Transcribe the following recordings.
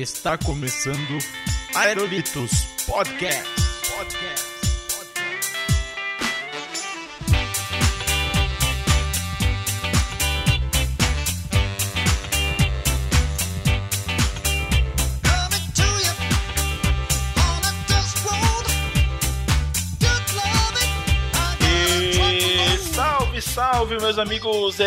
Está começando Aerolitos Podcast. Podcast. E salve, meus amigos!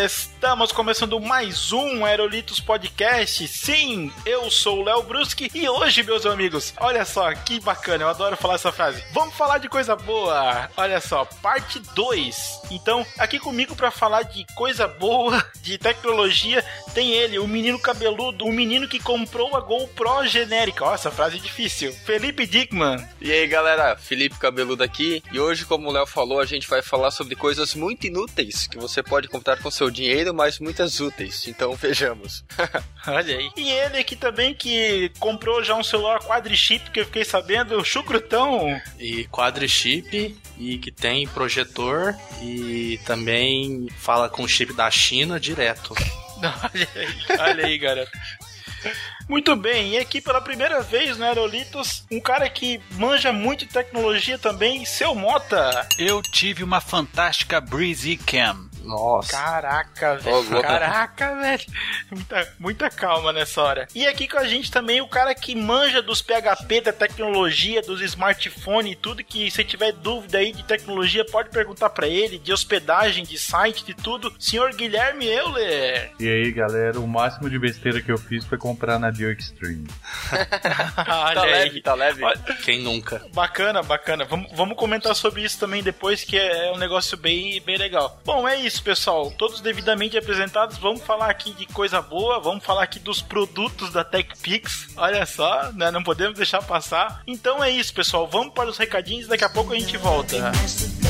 Estamos começando mais um Aerolitos Podcast. Sim, eu sou o Léo Bruschi e hoje, meus amigos, olha só que bacana, eu adoro falar essa frase. Vamos falar de coisa boa. Olha só, parte 2. Então, aqui comigo para falar de coisa boa, de tecnologia, tem ele, o menino cabeludo, o menino que comprou a GoPro genérica. Ó, essa frase é difícil. Felipe Dickman. E aí galera, Felipe Cabeludo aqui e hoje, como o Léo falou, a gente vai falar sobre coisas muito inúteis que você pode comprar com seu dinheiro, mas muitas úteis. Então vejamos. Olha aí. E ele aqui também que comprou já um celular quadrichip, que eu fiquei sabendo, o Chucrutão. e quadrichip e que tem projetor e também fala com chip da China direto. Olha aí, olha aí, garoto. Muito bem, e aqui pela primeira vez no Aerolitos, um cara que manja muito de tecnologia também, seu Mota. Eu tive uma fantástica Breezy Cam. Nossa. Caraca, velho. Caraca, velho. Muita, muita calma nessa hora. E aqui com a gente também o cara que manja dos PHP, da tecnologia, dos smartphones e tudo que se tiver dúvida aí de tecnologia pode perguntar pra ele, de hospedagem, de site, de tudo. Senhor Guilherme Euler. E aí, galera, o máximo de besteira que eu fiz foi comprar na Dio Extreme. Olha Tá aí. leve, tá leve. Quem nunca? Bacana, bacana. Vamos, vamos comentar sobre isso também depois, que é um negócio bem, bem legal. Bom, é isso, pessoal. Todos devidamente apresentados. Vamos falar aqui de coisa boa. Vamos falar aqui dos produtos da TechPix. Olha só, né? Não podemos deixar passar. Então é isso, pessoal. Vamos para os recadinhos. Daqui a pouco a gente volta. I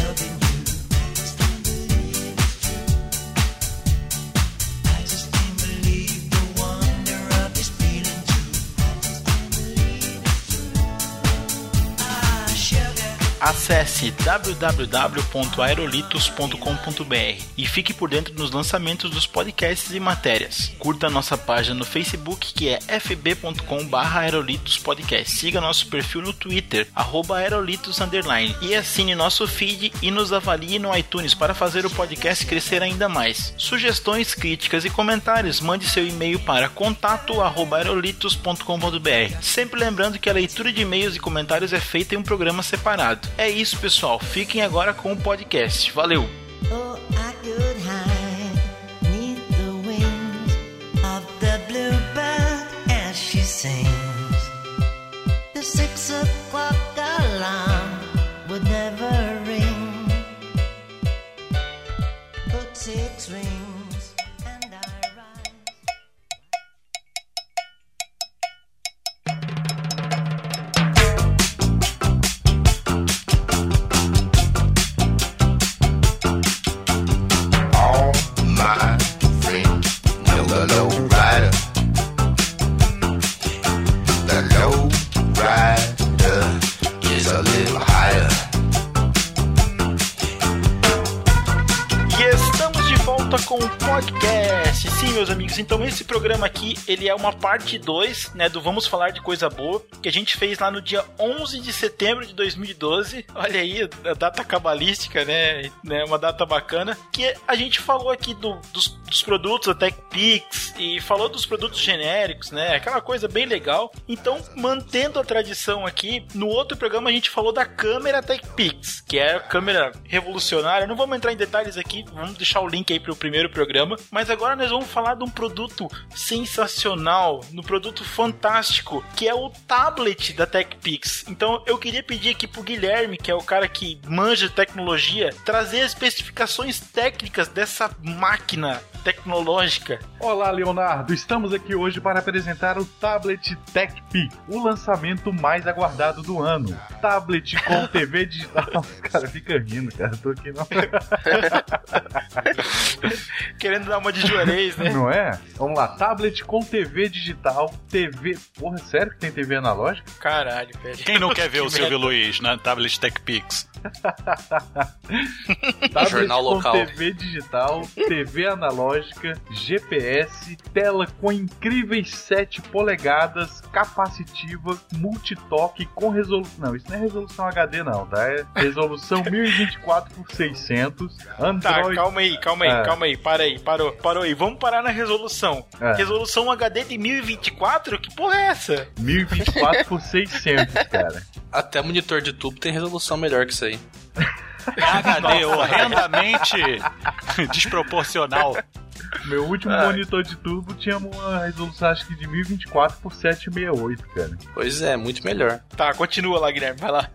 Acesse www.aerolitos.com.br e fique por dentro dos lançamentos dos podcasts e matérias. Curta nossa página no Facebook, que é fb.com.br aerolitospodcast. Siga nosso perfil no Twitter, arroba aerolitos. E assine nosso feed e nos avalie no iTunes para fazer o podcast crescer ainda mais. Sugestões, críticas e comentários, mande seu e-mail para contato arroba aerolitos.com.br. Sempre lembrando que a leitura de e-mails e comentários é feita em um programa separado. É isso, pessoal. Fiquem agora com o podcast. Valeu! Oh, então esse programa aqui, ele é uma parte 2, né, do Vamos Falar de Coisa Boa, que a gente fez lá no dia 11 de setembro de 2012. Olha aí, a data cabalística, né, né uma data bacana, que a gente falou aqui do- dos, dos produtos da TechPix e falou dos produtos genéricos, né, aquela coisa bem legal. Então, mantendo a tradição aqui, no outro programa a gente falou da câmera TechPix, que é a câmera revolucionária. Não vamos entrar em detalhes aqui, vamos deixar o link aí pro primeiro programa. Mas agora nós vamos falar de um produto sensacional, um produto fantástico, que é o tablet da TechPix. Então eu queria pedir aqui pro Guilherme, que é o cara que manja tecnologia, trazer as especificações técnicas dessa máquina tecnológica. Olá, Leonardo! Estamos aqui hoje para apresentar o Tablet TechPi, o lançamento mais aguardado do ano. Tablet com TV digital. Os caras ficam rindo, cara. Tô aqui não. Querendo dar uma de juarez, né? Não é? Vamos lá, tablet com TV digital, TV. Porra, sério que tem TV analógica? Caralho, velho. Quem não quer ver Que o Silvio. Luiz na Tablet Tech Pix? Tablet Jornal com local. TV digital, TV analógica analógica, GPS, tela com incríveis 7 polegadas, capacitiva, multitoque com resolução. Não, isso não é resolução HD, não, tá? É resolução 1024 por 600. Tá, Android. calma aí, calma aí, É. calma aí, para aí, parou, parou aí. Vamos parar na resolução. É. Resolução HD de 1024? Que porra é essa? 1024 por 600, cara. Até monitor de tubo tem resolução melhor que isso aí. É HD horrendamente desproporcional. Meu último Ai. monitor de turbo tinha uma resolução acho que de 1024 por 768, cara. Pois é, muito melhor. Tá, continua lá, Guilherme, vai lá.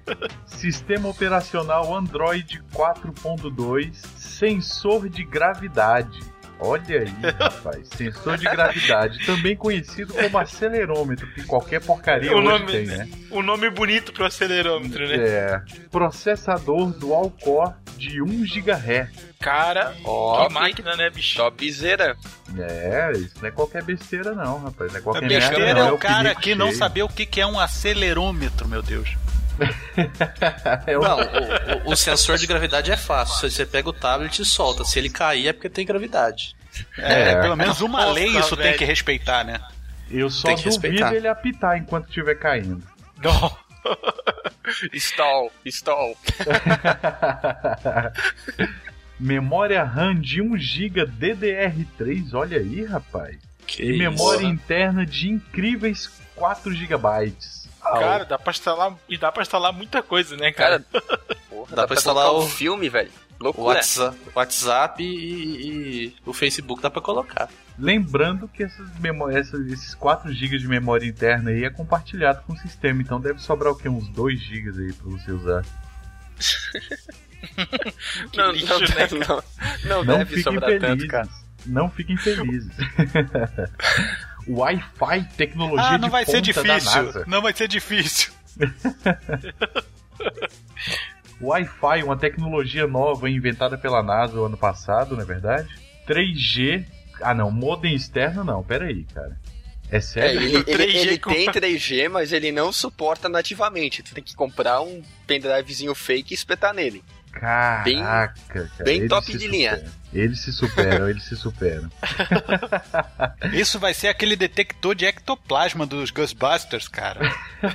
Sistema operacional Android 4.2, sensor de gravidade. Olha aí, rapaz, sensor de gravidade, também conhecido como acelerômetro, que qualquer porcaria O hoje nome- tem, né? O nome bonito pro acelerômetro, né? É, processador dual core de 1 GHz. Cara, Ó, que máquina, né, bicho? Topzera. É, isso não é qualquer besteira não, rapaz, não é qualquer Besteira merda, é não, o cara que não saber o que é um acelerômetro, meu Deus. Não, o, o- sensor de gravidade é fácil. Você pega o tablet e solta. Se ele cair é porque tem gravidade. É, É. pelo menos uma Nossa, lei isso tem velho. que respeitar, né? Eu só Tem que duvido respeitar. ele apitar enquanto estiver caindo. Não. Stall, stall. Memória RAM de 1 GB DDR3, olha aí, rapaz. Que E memória isso. interna de incríveis 4 GB. Cara, dá pra instalar. E dá pra instalar muita coisa, né, cara? Cara, porra, Dá pra instalar colocar um o- filme, velho. O Loucura. WhatsApp, WhatsApp e, e o Facebook dá pra colocar. Lembrando que essas essas- esses 4 GB de memória interna aí é compartilhado com o sistema, então deve sobrar o quê? Uns 2 GB aí pra você usar. Não, lixo, não, né, não, não Não deve sobrar felizes. tanto, cara. Não fiquem felizes. Wi-Fi, tecnologia Ah, de não vai ser ponta da difícil. NASA. Não vai ser difícil. Wi-Fi, uma tecnologia nova inventada pela NASA o ano passado, não é verdade? 3G. Ah, não, modem externo não, pera aí, cara. É É, sério? ele, O ele- 3G ele com- tem 3G, mas ele não suporta nativamente. Tu tem que comprar um pendrivezinho fake e espetar nele. Caraca, cara. bem eles top de linha. superam. Eles se superam, eles se superam. Isso vai ser aquele detector de ectoplasma dos Ghostbusters, cara.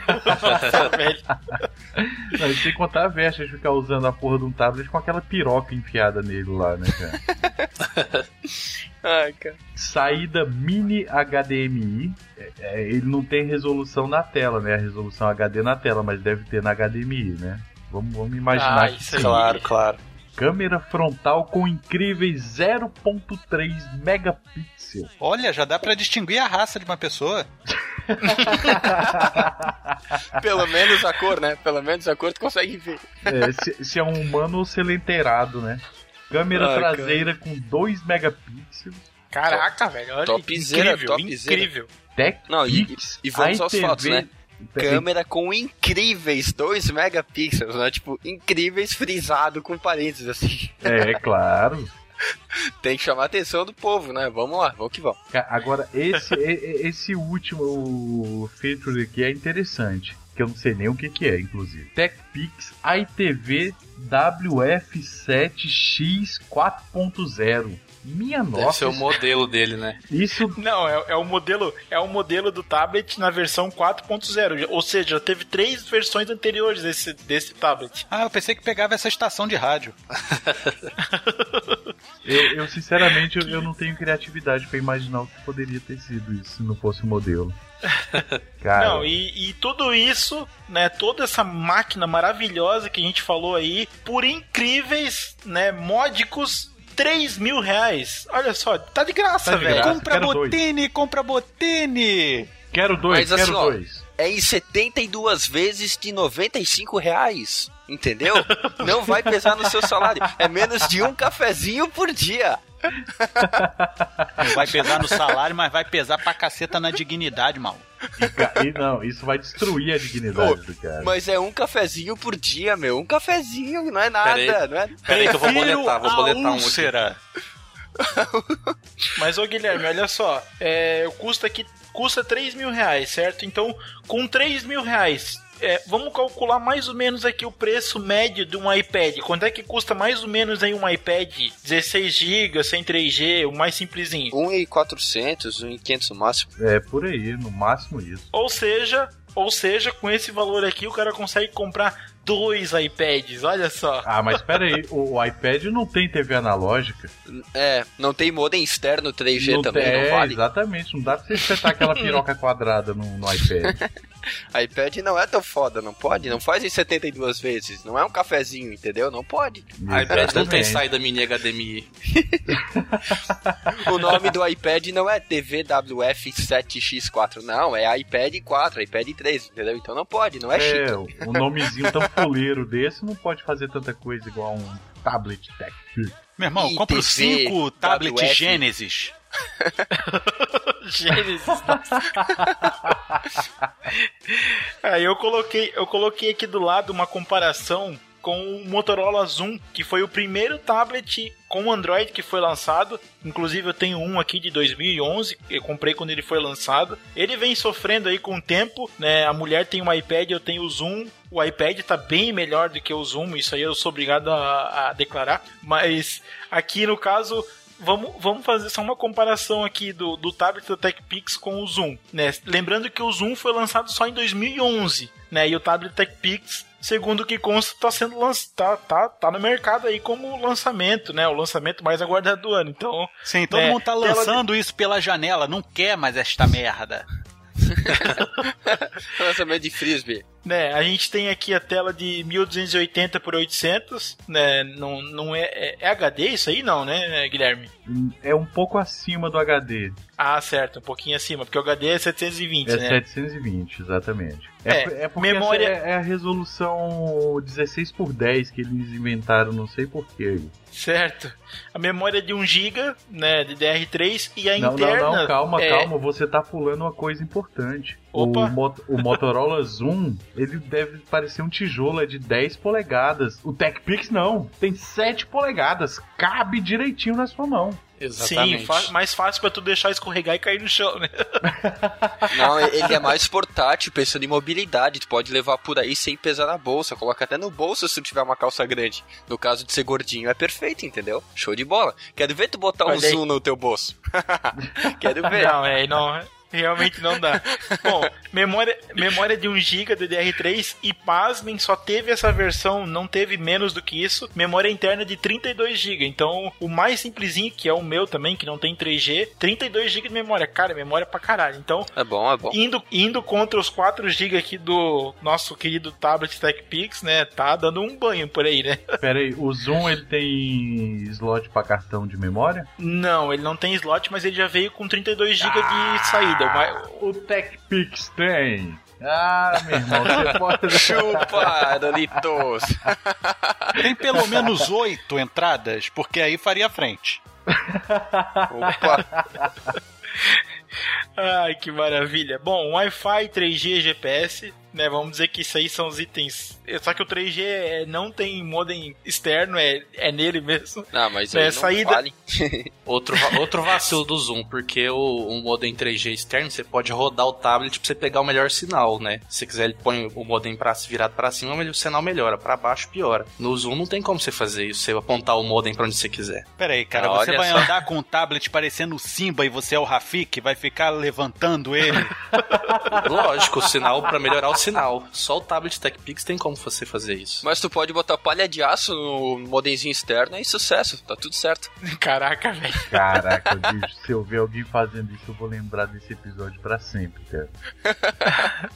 Não, e sem contar a Vestas ficar usando a porra de um tablet com aquela piroca enfiada nele lá, né, cara? Ai, cara. Saída mini HDMI. É, é, ele não tem resolução na tela, né? A resolução HD na tela, mas deve ter na HDMI, né? Vamos, vamos imaginar Ah, isso aí. Claro, claro. Câmera frontal com incríveis 0.3 megapixels. Olha, já dá pra distinguir a raça de uma pessoa. Pelo menos a cor, né? Pelo menos a cor tu consegue ver. É, se, se é um humano ou se ele é inteirado, né? Câmera Ah, cara. traseira com 2 megapixels. Caraca, velho. Olha, Topzera, incrível, topzera. incrível. Não, e, e vamos aos ITV fatos, né? Câmera com incríveis 2 megapixels, né? Tipo, incríveis frisado com parênteses, assim. É, claro. Tem que chamar a atenção do povo, né? Vamos lá, vamos que vamos. Ca- Agora, esse, esse último feature aqui é interessante. Que eu não sei nem o que, que é, inclusive. TechPix ITV WF7X 4.0. Minha Deve nossa, ser o modelo dele, né? isso Não, é, é o modelo, é o modelo do tablet na versão 4.0. Ou seja, já teve três versões anteriores desse, desse tablet. Ah, eu pensei que pegava essa estação de rádio. Eu, eu, sinceramente, eu, eu não tenho criatividade pra imaginar o que poderia ter sido isso se não fosse o modelo. Cara, Não, e, e tudo isso, né, toda essa máquina maravilhosa que a gente falou aí, por incríveis, né, módicos 3 mil reais. Olha só, tá de graça, Tá de velho. graça. compra quero dois. Botini, compra Botini! quero dois, Mas assim, quero ó, dois. É em 72 vezes de 95 reais. Entendeu? Não vai pesar no seu salário. É menos de um cafezinho por dia. Não vai pesar no salário, mas vai pesar pra caceta na dignidade, mal. E, e não, isso vai destruir a dignidade do cara. Mas é um cafezinho por dia, meu. Um cafezinho, não é nada. Pera aí. Não é... Pera aí que eu vou boletar, vou boletar um úlcera. Mas, ô Guilherme, olha só, é, o custo aqui custa 3 mil reais, certo? Então, com 3 mil reais, é, vamos calcular mais ou menos aqui o preço médio de um iPad. Quanto é que custa mais ou menos aí um iPad 16 GB, sem 3G, o mais simplesinho? 1,400, 1,500 no máximo. É por aí, no máximo isso. Ou seja, ou seja, com esse valor aqui o cara consegue comprar dois iPads, olha só. Ah, mas pera aí, o, o iPad não tem TV analógica. É, não tem modem externo 3G não também, tem, não é, vale? exatamente, não dá pra você espetar aquela piroca quadrada no, no iPad. iPad não é tão foda, não pode? Não faz em 72 vezes. Não é um cafezinho, entendeu? Não pode. iPad não tem saída mini HDMI. O nome do iPad não é TVWF7X4, não. É iPad 4, iPad 3, entendeu? Então não pode, não é, É, chique. um nomezinho tão fuleiro desse não pode fazer tanta coisa igual um tablet tech. Meu irmão, compra TV, 5 tablet WF. Gênesis. Gênesis. Aí eu coloquei, eu coloquei aqui do lado uma comparação com o Motorola Zoom, que foi o primeiro tablet com Android que foi lançado. Inclusive eu tenho um aqui de 2011, que eu comprei quando ele foi lançado. Ele vem sofrendo aí com o tempo, né? A mulher tem um iPad, eu tenho o Zoom. O iPad tá bem melhor do que o Zoom, isso aí eu sou obrigado a, a declarar. Mas aqui no caso, vamos, vamos fazer só uma comparação aqui do, do tablet da TechPix com o Zoom, né? Lembrando que o Zoom foi lançado só em 2011, né? E o tablet TechPix, segundo o que consta, tá sendo lançado, tá, tá, tá no mercado aí como lançamento, né? O lançamento mais aguardado do ano. Então, Sim, todo É, mundo tá lançando isso pela janela. Não quer mais esta merda. Lançamento de frisbee. Né, a gente tem aqui a tela de 1280 por 800, né? Não, não é, é, é HD isso aí não, né, Guilherme? É um pouco acima do HD. Ah, certo, um pouquinho acima, porque o HD é 720, É né? 720, exatamente. É, É, é porque memória- é, é a resolução 16 por 10 que eles inventaram, não sei porquê. Certo. A memória é de 1 GB, né, de DR3 e a Não, interna não, não, calma, é- calma, você tá pulando uma coisa importante. O, Opa. Mot- o Motorola Zoom, ele deve parecer um tijolo, é de 10 polegadas. O TechPix não, tem 7 polegadas, cabe direitinho na sua mão. Exatamente. Sim, mais fácil pra tu deixar escorregar e cair no chão, né? Não, ele é mais portátil, pensando em mobilidade. Tu pode levar por aí sem pesar na bolsa. Coloca até no bolso se tu tiver uma calça grande. No caso de ser gordinho, é perfeito, entendeu? Show de bola. Quero ver tu botar um Olha aí. zoom no teu bolso. Quero ver. Não, é, não, realmente não dá. Bom, memória, memória de 1 GB DDR3 e pasmem, só teve essa versão, não teve menos do que isso. Memória interna de 32 GB. Então, o mais simplesinho, que é o meu também, que não tem 3G, 32 GB de memória. Cara, memória pra caralho. Então, É bom, é bom. indo, indo contra os 4 GB aqui do nosso querido tablet TechPix, né? Tá dando um banho por aí, né? Pera aí, o Zoom ele tem slot pra cartão de memória? Não, ele não tem slot, mas ele já veio com 32 GB de saída. O mais- O TechPix tem. Ah, meu irmão, você pode. Chupa, Doritos. Tem pelo menos oito entradas, porque aí faria frente. Opa. Ai, que maravilha. Bom, Wi-Fi, 3G, GPS, né? Vamos dizer que isso aí são os itens. Só que o 3G é- não tem modem externo, é, é nele mesmo. Não, mas É, saída- vale. Outro, outro vacilo do Zoom, porque o, o modem 3G externo, você pode rodar o tablet pra você pegar o melhor sinal, né? Se você quiser, ele põe o modem pra, virado pra cima, o sinal melhora, pra baixo piora. No Zoom não tem como você fazer isso, você apontar o modem pra onde você quiser. Pera aí, cara, Ah, você vai só. andar com um tablet parecendo o Simba e você é o Rafik, vai ficar levantando ele. Lógico, o sinal pra melhorar o sinal. Só o tablet TechPix tem como você fazer isso. Mas tu pode botar palha de aço no modemzinho externo e sucesso, tá tudo certo. Caraca, velho. Caraca, bicho, se eu ver alguém fazendo isso, eu vou lembrar desse episódio pra sempre, cara.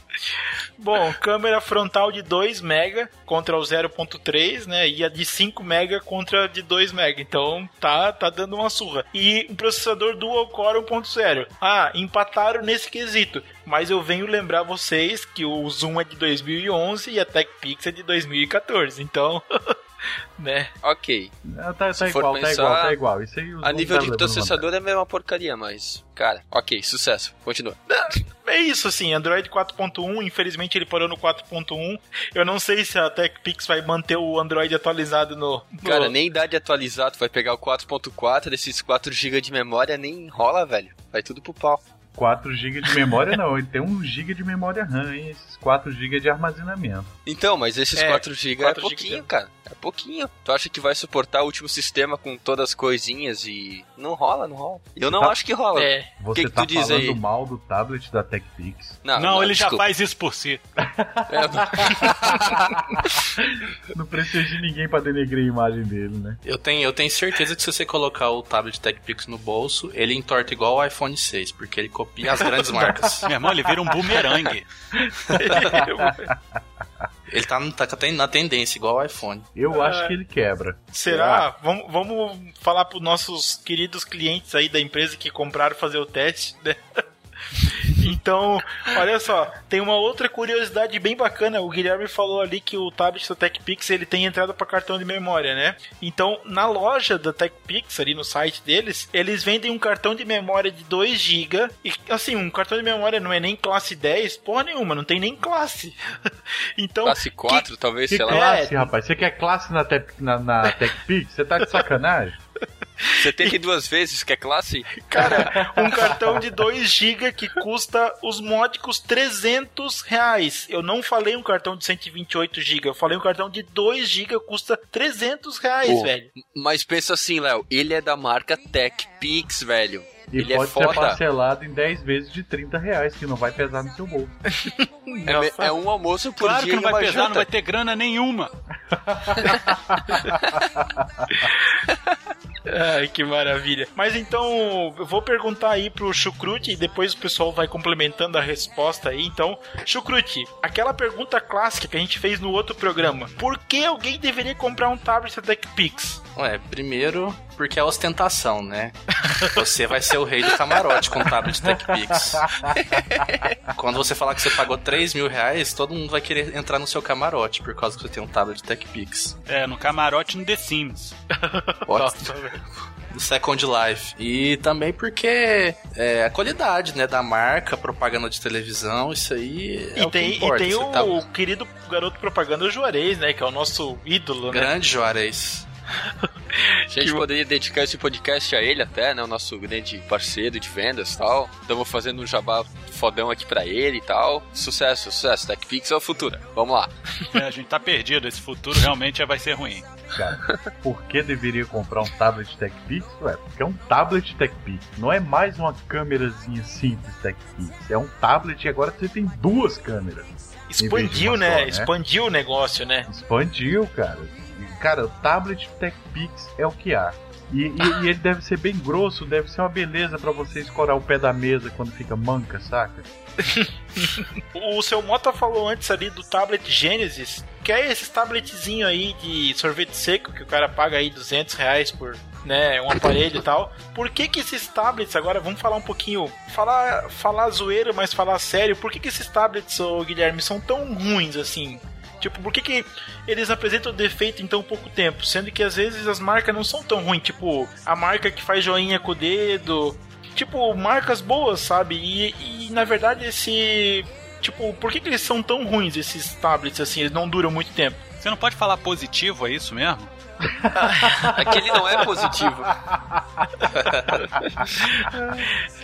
Bom, câmera frontal de 2 mega contra o 0.3, né? E a de 5 mega contra a de 2 mega. Então tá, tá dando uma surra. E um processador dual core 1.0. Ah, empataram nesse quesito. Mas eu venho lembrar vocês que o Zoom é de 2011 e a TechPix é de 2014. Então, né? Ok. Ah, Tá, tá igual, tá pensar, igual, tá igual. Isso aí A nível tá de processador é a mesma porcaria, mas. Cara, ok, sucesso. Continua. É isso, assim, Android 4.1, infelizmente ele parou no 4.1. Eu não sei se a TechPix vai manter o Android atualizado no... no- Cara, nem idade atualizada, tu vai pegar o 4.4, desses 4 GB de memória, nem rola, velho. Vai tudo pro pau. 4 GB de memória não, ele tem 1 GB de memória RAM, hein? Esses 4 GB de armazenamento. Então, mas esses É, 4 GB é 4 pouquinho, giga. cara. É pouquinho. Tu acha que vai suportar o último sistema com todas as coisinhas e. Não rola, não rola. Eu não Tá. acho que rola. É. Você que tá tu diz falando aí? mal do tablet da TechPix. Não, Não, ele já desculpa. faz isso por si. É, não. Não precisa de ninguém pra denegrir a imagem dele, né? Eu tenho, eu tenho certeza que se você colocar o tablet TechPix no bolso, ele entorta igual o iPhone 6, porque ele copia as grandes marcas. Meu irmão, ele vira um bumerangue. Ele tá, tá na tendência, igual o iPhone. Eu Ah. acho que ele quebra. Será? Vamos, vamos falar pros nossos queridos clientes aí da empresa que compraram fazer o teste, né? Então, olha só, tem uma outra curiosidade bem bacana. O Guilherme falou ali que o tablet da TechPix ele tem entrada para cartão de memória, né? Então, na loja da TechPix, ali no site deles, eles vendem um cartão de memória de 2 GB. E assim, um cartão de memória não é nem classe 10, porra nenhuma, não tem nem classe. então, Classe 4, talvez, Que sei lá. classe, rapaz? Você quer classe na, Tec- na, na TechPix? Você tá de sacanagem? Você tem que ir duas vezes, quer classe? Cara, um cartão de 2 GB que custa os módicos 300 reais. Eu não falei um cartão de 128 GB, eu falei um cartão de 2 GB custa 300 reais, Pô, velho. Mas pensa assim, Léo, ele é da marca TechPix, velho. E ele é pode ser foda. parcelado em 10 vezes de 30 reais, que não vai pesar no seu bolso. É, é um almoço por Claro dia que não vai pesar, janta. não vai ter grana nenhuma. Ai, que maravilha. Mas então, eu vou perguntar aí pro Chucrute e depois o pessoal vai complementando a resposta aí. Então, Chucrute, aquela pergunta clássica que a gente fez no outro programa. Por que alguém deveria comprar um tablet da TechPix? Ué, primeiro, porque é ostentação, né? Você vai ser o rei do camarote com o tablet TechPix. Quando você falar que você pagou 3 mil reais, todo mundo vai querer entrar no seu camarote por causa que você tem um tablet TechPix. É, no camarote no The Sims. Nossa, velho. do Second Life. E também porque é, a qualidade, né, da marca, propaganda de televisão, isso aí é E o tem, que importa. e tem o tá- querido garoto propaganda Juarez, né? Que é o nosso ídolo, né? Grande Juarez. A gente poderia dedicar esse podcast a ele até, né? O nosso grande parceiro de vendas e tal. Estamos fazendo um jabá fodão aqui pra ele e tal. Sucesso, sucesso. TechPix é o futuro. Vamos lá. É, a gente tá perdido, esse futuro realmente vai ser ruim. Cara, por que deveria comprar um tablet TechPix? Ué, porque é um tablet TechPix. Não é mais uma câmerazinha simples TechPix. É um tablet e agora você tem duas câmeras. Expandiu, né? só, né? Expandiu o negócio, né? Expandiu, cara. Cara, o tablet TechPix é o que há. E, e- e ele deve ser bem grosso, deve ser uma beleza pra você escorar o pé da mesa quando fica manca, saca? O seu Mota falou antes ali do tablet Genesis, que é esse tabletzinho aí de sorvete seco que o cara paga aí 200 reais por né, um aparelho e tal. Por que que esses tablets, agora vamos falar um pouquinho, falar, falar zoeira, mas falar sério, por que que esses tablets, ô Guilherme, são tão ruins assim? Tipo, por que, que eles apresentam defeito em tão pouco tempo? Sendo que às vezes as marcas não são tão ruins. Tipo, a marca que faz joinha com o dedo. Tipo, marcas boas, sabe? E, e na verdade esse. Tipo, por que, que eles são tão ruins, esses tablets, assim? Eles não duram muito tempo. Você não pode falar positivo, é isso mesmo? Aquele não é positivo.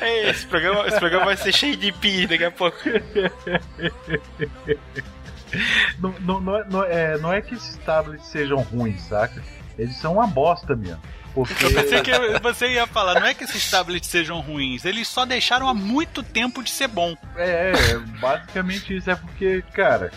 É, esse programa, esse programa vai ser cheio de pi daqui a pouco. Não, não, não, é, não, é, não é que esses tablets sejam ruins, saca? Eles são uma bosta mesmo. Porque. Eu pensei que você ia falar, não é que esses tablets sejam ruins, eles só deixaram há muito tempo de ser bom. É, é, basicamente isso é porque, cara,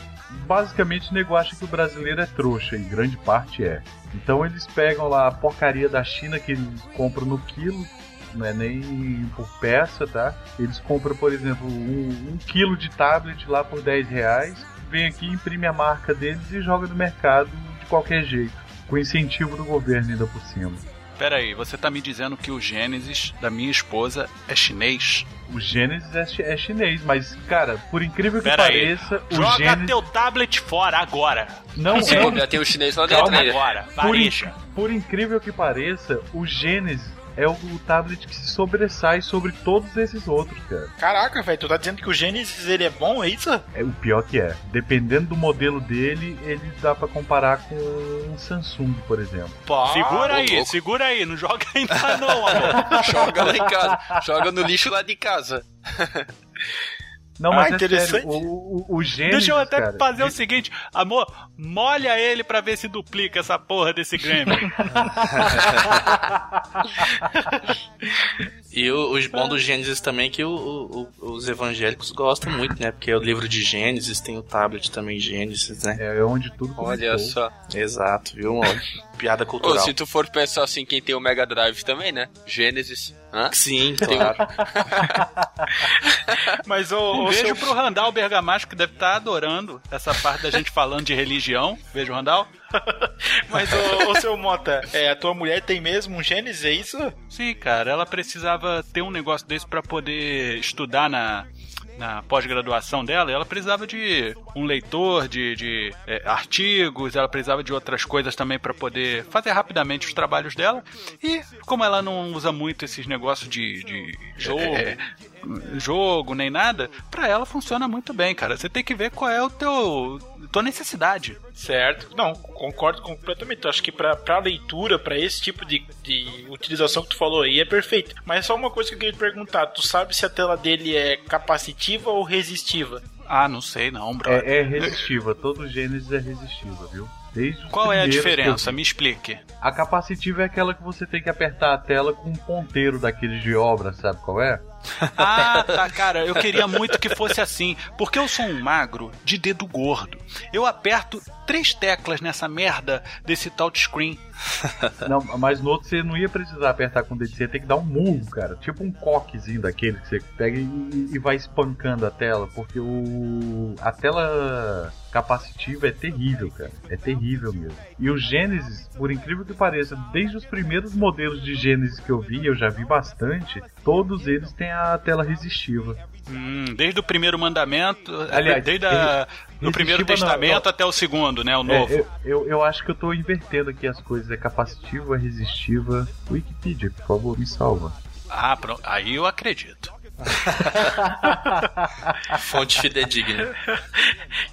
basicamente o nego acha que o brasileiro é trouxa, e grande parte é. Então eles pegam lá a porcaria da China que eles compram no quilo, não é nem por peça, tá? Eles compram, por exemplo, um, um quilo de tablet lá por 10 reais, vem aqui, imprime a marca deles e joga no mercado de qualquer jeito, com incentivo do governo ainda por cima. Pera aí, você tá me dizendo que o Gênesis da minha esposa é chinês? O Gênesis é, chi- é chinês, mas, cara, por incrível que Pera aí. pareça, o Joga Gênesis. teu tablet fora agora! Não, Se não, bobear, tem o chinês lá dentro Calma ainda. agora, por, in- por incrível que pareça, o Gênesis é o, tablet que se sobressai sobre todos esses outros, cara. Caraca, velho, tu tá dizendo que o Genesis ele é bom, é isso? É o pior que é. Dependendo do modelo dele, ele dá pra comparar com um Samsung, por exemplo. Pá, Segura aí, louco. segura aí, não joga ainda não, amor. Joga lá em casa. Joga no lixo lá de casa. Não, Ah, mas é interessante. sério, o, o, o Genesis, Deixa eu até cara, fazer o seguinte, amor, molha ele pra ver se duplica essa porra desse Grêmio. E o, os bons do Gênesis também é que o- o- os evangélicos gostam muito, né? Porque o livro de Gênesis tem o tablet também Gênesis, né? É onde tudo Olha começou. só. Exato, viu? Piada Ô, cultural. se tu for pensar assim, quem tem o Mega Drive também, né? Gênesis. Hã? Sim, Tem claro. Mas o, Um o beijo seu... pro Randall Bergamasco, que deve estar adorando essa parte da gente falando de religião. Beijo, Randall. Mas o, o seu Mota, é, a tua mulher tem mesmo um Genesis, é isso? Sim, cara, ela precisava ter um negócio desse pra poder estudar na, na pós-graduação dela. Ela precisava de um leitor de, de é, artigos, ela precisava de outras coisas também pra poder fazer rapidamente os trabalhos dela. E como ela não usa muito esses negócios de, de Jogo. é, jogo nem nada, pra ela funciona muito bem, cara. Você tem que ver qual é o teu tua necessidade. Certo. Não, concordo completamente. Eu acho que pra, pra leitura, pra esse tipo de, de utilização que tu falou aí, é perfeito. Mas só uma coisa que eu queria te perguntar: tu sabe se a tela dele é capacitiva ou resistiva? Ah, não sei não, brother. É, é resistiva, todo Gênesis é resistiva, viu? Desde Qual é a eu diferença? vi. Me explique. A capacitiva é aquela que você tem que apertar a tela com um ponteiro daqueles de obra, sabe qual é? Ah, tá, cara, eu queria muito que fosse assim, porque eu sou um magro de dedo gordo. Eu aperto três teclas nessa merda desse touchscreen. Não, mas no outro você não ia precisar apertar com o dedo, você ia ter que dar um murro, cara. Tipo um coquezinho daquele que você pega e, e vai espancando a tela, porque o a tela capacitiva é terrível, cara. É terrível mesmo. E o Genesis, por incrível que pareça, desde os primeiros modelos de Genesis que eu vi, eu já vi bastante, todos eles têm a tela resistiva. Hum, desde o primeiro mandamento, Aliás, desde a, re- o primeiro testamento não. até o segundo, né, o É, novo. eu, eu, eu acho que eu tô invertendo aqui as coisas. É capacitiva, é resistiva. Wikipedia, por favor, me salva. Ah, pronto, aí eu acredito. Fonte fidedigna.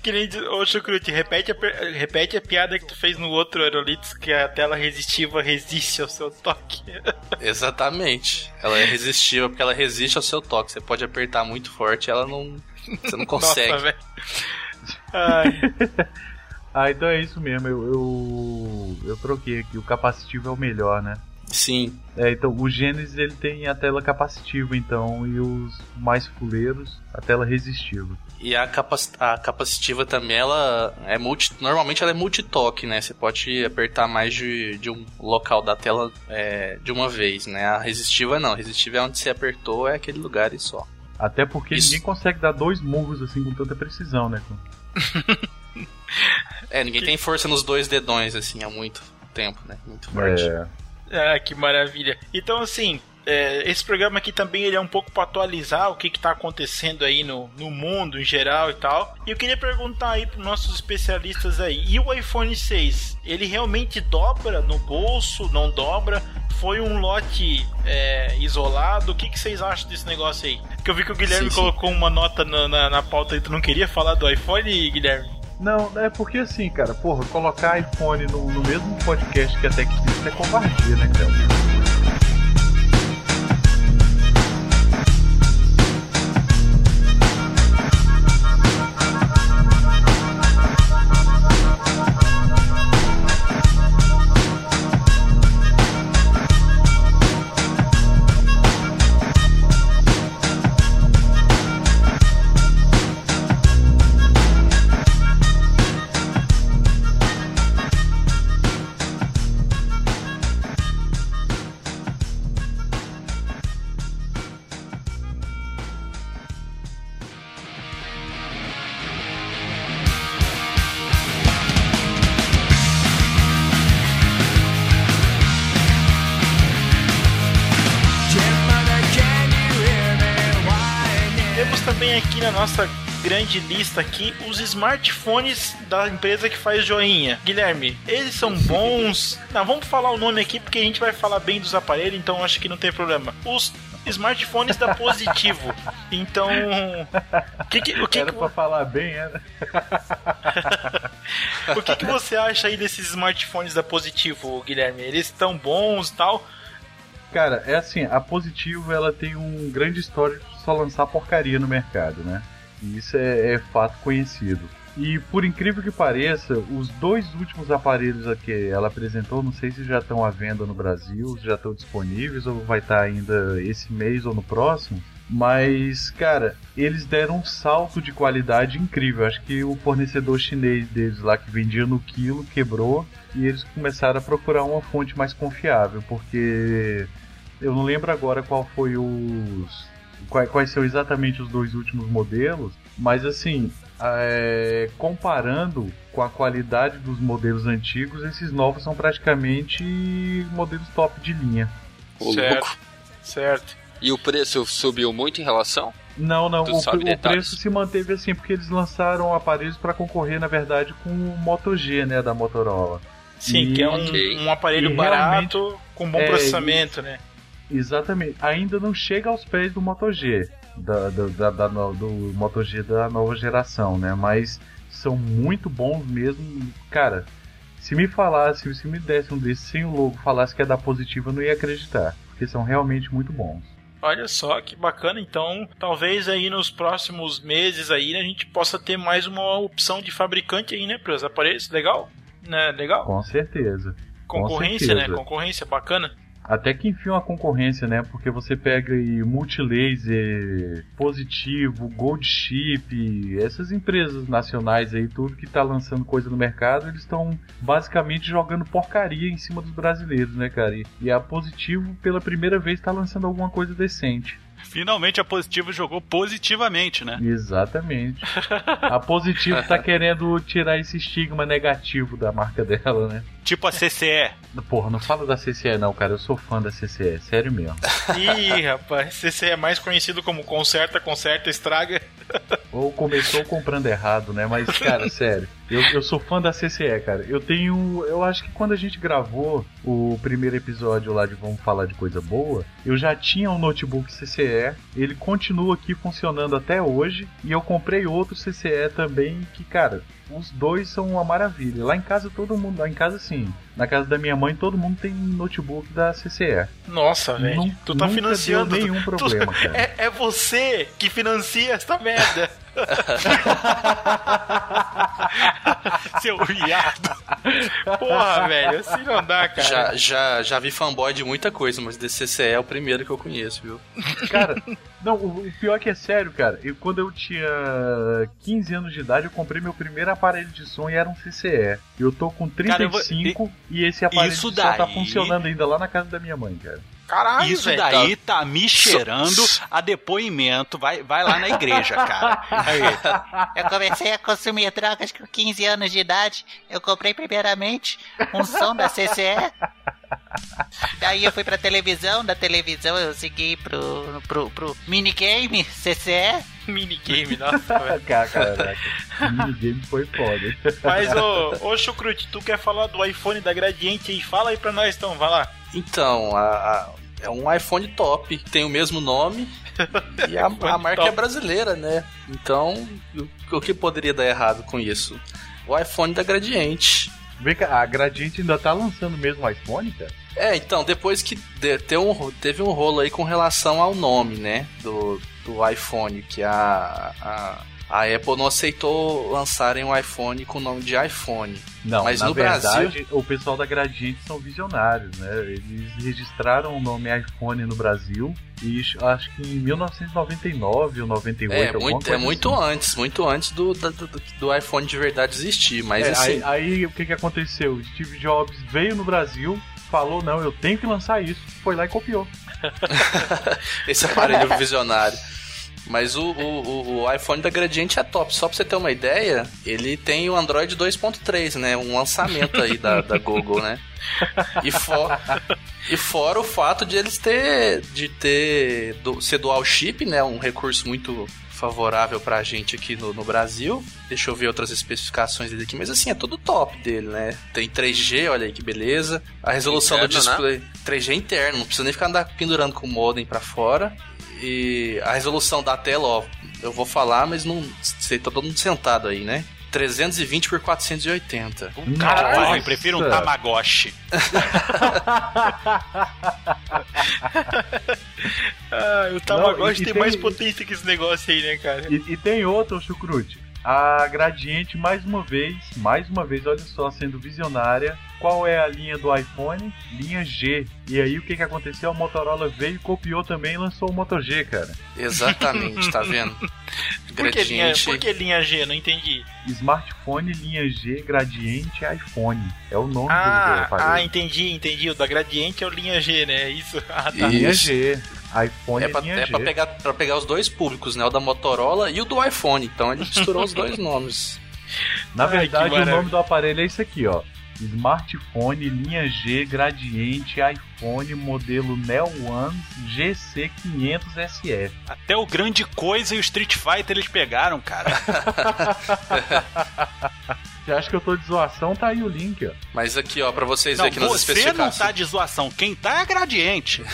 Que nem diz- Ô Chucrute, repete a, repete a piada que tu fez no outro Aerolitos, que a tela resistiva resiste ao seu toque. Exatamente. Ela é resistível porque ela resiste ao seu toque. Você pode apertar muito forte, ela não. Você não consegue. Nossa, Ah, então é isso mesmo. Eu, eu, eu troquei aqui. O capacitivo é o melhor, né? Sim. É, então o Genesis ele tem a tela capacitiva, então, e os mais fuleiros a tela resistiva. E a, capac- a capacitiva também, ela é multi. Normalmente ela é multitoque, né? Você pode apertar mais de, de um local da tela é, de uma vez, né? A resistiva não. A resistiva é onde você apertou, é aquele lugar e só. Até porque Isso. ninguém consegue dar dois murros assim com tanta precisão, né? É, ninguém tem força nos dois dedões, assim, há muito tempo, né? Muito forte. É, ah, que maravilha. Então, assim, é, esse programa aqui também ele é um pouco para atualizar o que, que tá acontecendo aí no, no mundo em geral e tal. E eu queria perguntar aí pros nossos especialistas aí, e o iPhone 6, ele realmente dobra no bolso, não dobra? Foi um lote é, isolado? O que, que vocês acham desse negócio aí? Porque eu vi que o Guilherme Sim, sim. colocou uma nota na, na, na pauta e tu não queria falar do iPhone, Guilherme? Não, é porque assim, cara, porra, colocar iPhone no, no mesmo podcast que a TechPix é covardia, né, cara? Na nossa grande lista aqui os smartphones da empresa que faz joinha. Guilherme, eles são bons. não, vamos falar o nome aqui porque a gente vai falar bem dos aparelhos, então acho que não tem problema. Os smartphones da Positivo. Então, o que que, o que, Era que, pra falar bem, era. o que que você acha aí desses smartphones da Positivo, Guilherme? Eles estão bons e tal? Cara, é assim, a Positivo ela tem um grande histórico só lançar porcaria no mercado, né? E isso é, é fato conhecido. E por incrível que pareça, os dois últimos aparelhos que ela apresentou, não sei se já estão à venda no Brasil, já estão disponíveis ou vai estar ainda esse mês ou no próximo. Mas, cara, eles deram um salto de qualidade incrível. Acho que o fornecedor chinês deles lá que vendia no quilo quebrou e eles começaram a procurar uma fonte mais confiável, porque eu não lembro agora qual foi os quais, quais são exatamente os dois últimos modelos, mas assim, é, comparando com a qualidade dos modelos antigos, esses novos são praticamente modelos top de linha. Ô, certo, louco. certo. E o preço subiu muito em relação? Não, não, Tu o, o preço se manteve assim, porque eles lançaram aparelhos para concorrer, na verdade, com o Moto G, né, da Motorola. Sim, E- que é um, Ok. um aparelho E barato, com bom é, processamento, né? Exatamente. Ainda não chega aos pés do Moto G, da, da, da- do Moto G da nova geração, né? Mas são muito bons mesmo. Cara, se me falasse, se me desse um desses sem o logo, falasse que é da positiva, eu não ia acreditar. Porque são realmente muito bons. Olha só que bacana, então talvez aí nos próximos meses aí né, a gente possa ter mais uma opção de fabricante aí, né, para os aparelhos, legal? Né, legal? Com certeza. Concorrência, né? certeza. Concorrência bacana. Até que enfim uma concorrência, né? Porque você pega aí Multilaser, Positivo, Gold Chip, essas empresas nacionais aí, tudo que tá lançando coisa no mercado, eles estão basicamente jogando porcaria em cima dos brasileiros, né, cara? E- E a Positivo, pela primeira vez, tá lançando alguma coisa decente. Finalmente a Positivo jogou positivamente, né? Exatamente. A Positivo tá querendo tirar esse estigma negativo da marca dela, né? Tipo a CCE. Porra, não fala da CCE não, cara. Eu sou fã da CCE, sério mesmo. Ih, rapaz, CC é mais conhecido como conserta, conserta, estraga. Ou começou comprando errado, né? Mas, cara, sério. Eu, eu sou fã da CCE, cara. Eu tenho. Eu acho que quando a gente gravou o primeiro episódio lá de Vamos Falar de Coisa Boa, eu já tinha um notebook CCE. Ele continua aqui funcionando até hoje. E eu comprei outro CCE também, que, cara, os dois são uma maravilha. Lá em casa todo mundo. Lá em casa sim. Na casa da minha mãe todo mundo tem notebook da CCE. Nossa, velho. Tu tá financiando. deu nenhum tu- problema, cara. É, é você que financia esta merda. Seu viado. Porra, velho. Assim não dá, cara. Já, já, já vi fanboy de muita coisa, mas DCCE é o primeiro que eu conheço, viu? Cara, não, o, o pior é que é sério, cara. Eu, quando eu tinha 15 anos de idade, eu comprei meu primeiro aparelho de som e era um CCE. Eu tô com Cara, eu vou- 35 e esse aparelho isso de som tá daí- funcionando ainda lá na casa da minha mãe, cara. Caralho, Isso velho. daí tá me cheirando a depoimento. Vai, vai lá na igreja, cara. Eu comecei a consumir drogas com 15 anos de idade. Eu comprei primeiramente um som da CCE. Daí eu fui pra televisão, da televisão eu segui pro, pro, pro minigame CCE. Minigame, nossa, Caraca, minigame foi foda. Mas, ô, ô Chucrute, tu quer falar do iPhone da Gradiente aí? Fala aí pra nós, então, vai lá. Então, a- a- é um iPhone top, tem o mesmo nome e a, a marca top. é brasileira, né? Então, o, o que poderia dar errado com isso? O iPhone da Gradiente. Vem cá, a Gradiente ainda tá lançando mesmo o iPhone, cara? É, então, depois que de- ter um teve um rolo aí com relação ao nome, né? Do, do iPhone, que a, a, a Apple não aceitou lançarem um iPhone com o nome de iPhone. Não, Mas no verdade, Brasil- o pessoal da Gradiente são visionários, né? Eles registraram o nome iPhone no Brasil e acho que em 1999 ou 98, É, alguma muito, é coisa muito assim. antes, muito antes do, do, do- iPhone de verdade existir. Mas É, assim, aí, aí o que, que aconteceu? Steve Jobs veio no Brasil, falou, não, eu tenho que lançar isso, foi lá e copiou. esse aparelho visionário. Mas o, o, o- iPhone da Gradiente é top. Só pra você ter uma ideia, ele tem o Android 2.3, né? Um lançamento aí da, da Google, né? E, for, e fora o fato de eles ter de ter do, ser dual chip, né? Um recurso muito favorável pra gente aqui no, no Brasil. Deixa eu ver outras especificações dele aqui, mas assim, é tudo top dele, né? Tem 3G, olha aí que beleza. A resolução do Interno, display, 3G interno, não precisa nem ficar andar pendurando com o modem pra fora. E a resolução da tela, ó, eu vou falar, mas não sei, tá todo mundo sentado aí, né? 320 por 480. Caralho, Nossa. eu prefiro um Tamagotchi. Ah, o Não, Tamagotchi e- e tem, tem- mais potência que esse negócio aí, né, cara? E, e tem outro, Chucrute. A Gradiente, mais uma vez, mais uma vez, olha só, sendo visionária. Qual é a linha do iPhone? Linha G. E aí o que, que aconteceu? A Motorola veio, copiou também e lançou o Moto G, cara. Exatamente, tá vendo? Por que, linha, por que linha G? Não entendi. Smartphone, linha G, Gradiente iPhone. É o nome do Ah, aparelho. ah, entendi, entendi. O da Gradiente é o linha G, né? Isso. Ah, tá. Linha Isso. G. iPhone É pra, é pra pegar, pra pegar os dois públicos, né? O da Motorola e o do iPhone. Então ele misturou os dois nomes. Na Ai, verdade, o maravilha. nome do aparelho é isso aqui, ó. Smartphone, linha G, Gradiente, iPhone, modelo Neo One GC500SF. Até o Grande Coisa e o Street Fighter eles pegaram, cara. Você acha que eu tô de zoação? Tá aí o link, ó. Mas aqui, ó, pra vocês verem aqui nas você não especificações. tá de zoação. Quem tá é Gradiente.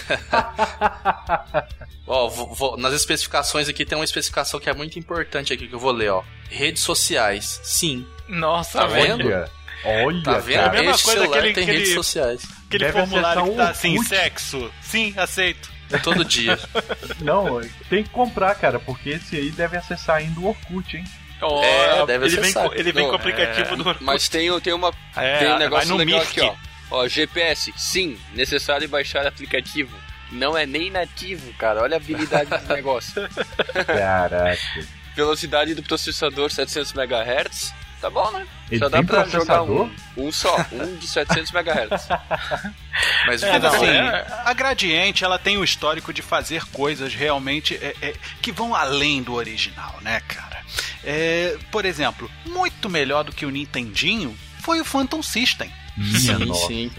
Ó, vou- vou- nas especificações aqui tem uma especificação que é muito importante aqui que eu vou ler, ó. Redes sociais. Sim. Nossa, Tá vendo? Olha, olha, Tá vendo? É a mesma Este coisa celular aquele- tem aquele- redes sociais. Aquele Deve formulário que tá assim, sexo. Sim, aceito. Todo dia. Não, tem que comprar, cara, porque esse aí deve acessar ainda o Orkut, hein? Ó, É, deve ele, vem com, ele vem com o Não, aplicativo do Orkut. Mas tem, tem, uma, É, tem um negócio legal Mirk. aqui, ó. Ó, GPS, sim, necessário baixar aplicativo. Não é nem nativo, cara. Olha a habilidade do negócio. Caraca. Velocidade do processador 700 MHz. Tá bom, né? Ele Só dá pra jogar um, um só, um de 700 MHz. Mas Mas vamos assim, lá. a Gradiente ela tem o histórico de fazer coisas realmente é, é, que vão além do original, né, cara? É, por exemplo, muito melhor do que o Nintendinho foi o Phantom System. Minha Sim, nossa. sim.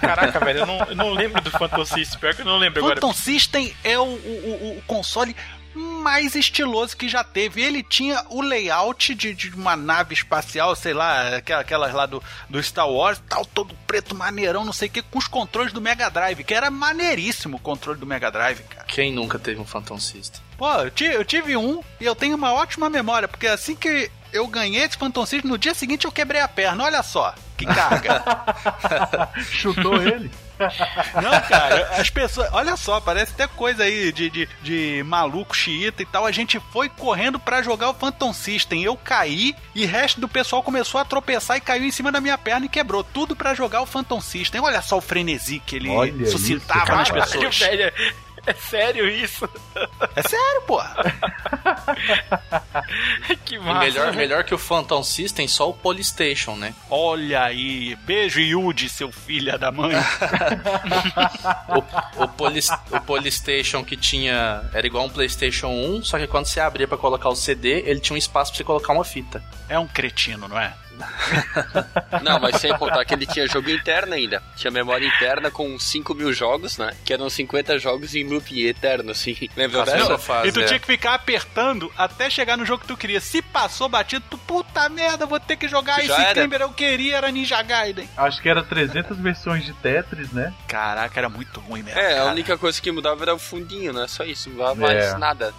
Caraca, velho, eu não, eu não lembro do Phantom System. Pior que eu não lembro agora. Phantom System é o, o- o- console mais estiloso que já teve. Ele tinha o layout de, de uma nave espacial, sei lá, aquela- aquelas lá do, do Star Wars, tal, todo preto, maneirão, não sei o que, com os controles do Mega Drive, que era maneiríssimo o controle do Mega Drive, cara. Quem nunca teve um Phantom System? Pô, eu, ti- eu tive um e eu tenho uma ótima memória, porque assim que eu ganhei esse Phantom System, no dia seguinte eu quebrei a perna, olha só. Que carga. Chutou ele? Não, cara, as pessoas. Olha só, parece até coisa aí de, de, de maluco xiita e tal. A gente foi correndo pra jogar o Phantom System. Eu caí e o resto do pessoal começou a tropeçar e caiu em cima da minha perna e quebrou. Tudo pra jogar o Phantom System. Olha só o frenesi que ele Olha suscitava isso, nas pessoas. velho, é sério isso? É sério, pô. que massa. melhor, melhor que o Phantom System, só o Polystation, né? Olha aí. Beijo, Yuji, seu filho da mãe. O, Polis, o Polystation que tinha. Era igual um PlayStation 1, só que quando você abria pra colocar o CD, ele tinha um espaço pra você colocar uma fita. É um cretino, não é? Não, mas sem contar que ele tinha jogo interno ainda. Tinha memória interna com 5 mil jogos, né? Que eram 50 jogos em loop eterno, assim. Lembra Nossa, dessa? essa fase, e tu é. tinha que ficar apertando até chegar no jogo que tu queria. Se passou batido, tu, puta merda, vou ter que jogar Já esse era. Climber. Eu queria, era Ninja Gaiden. Acho que era 300 versões de Tetris, né? Caraca, era muito ruim mesmo. É, a cara. única coisa que mudava era o fundinho, né? Só isso, não dava É. mais nada.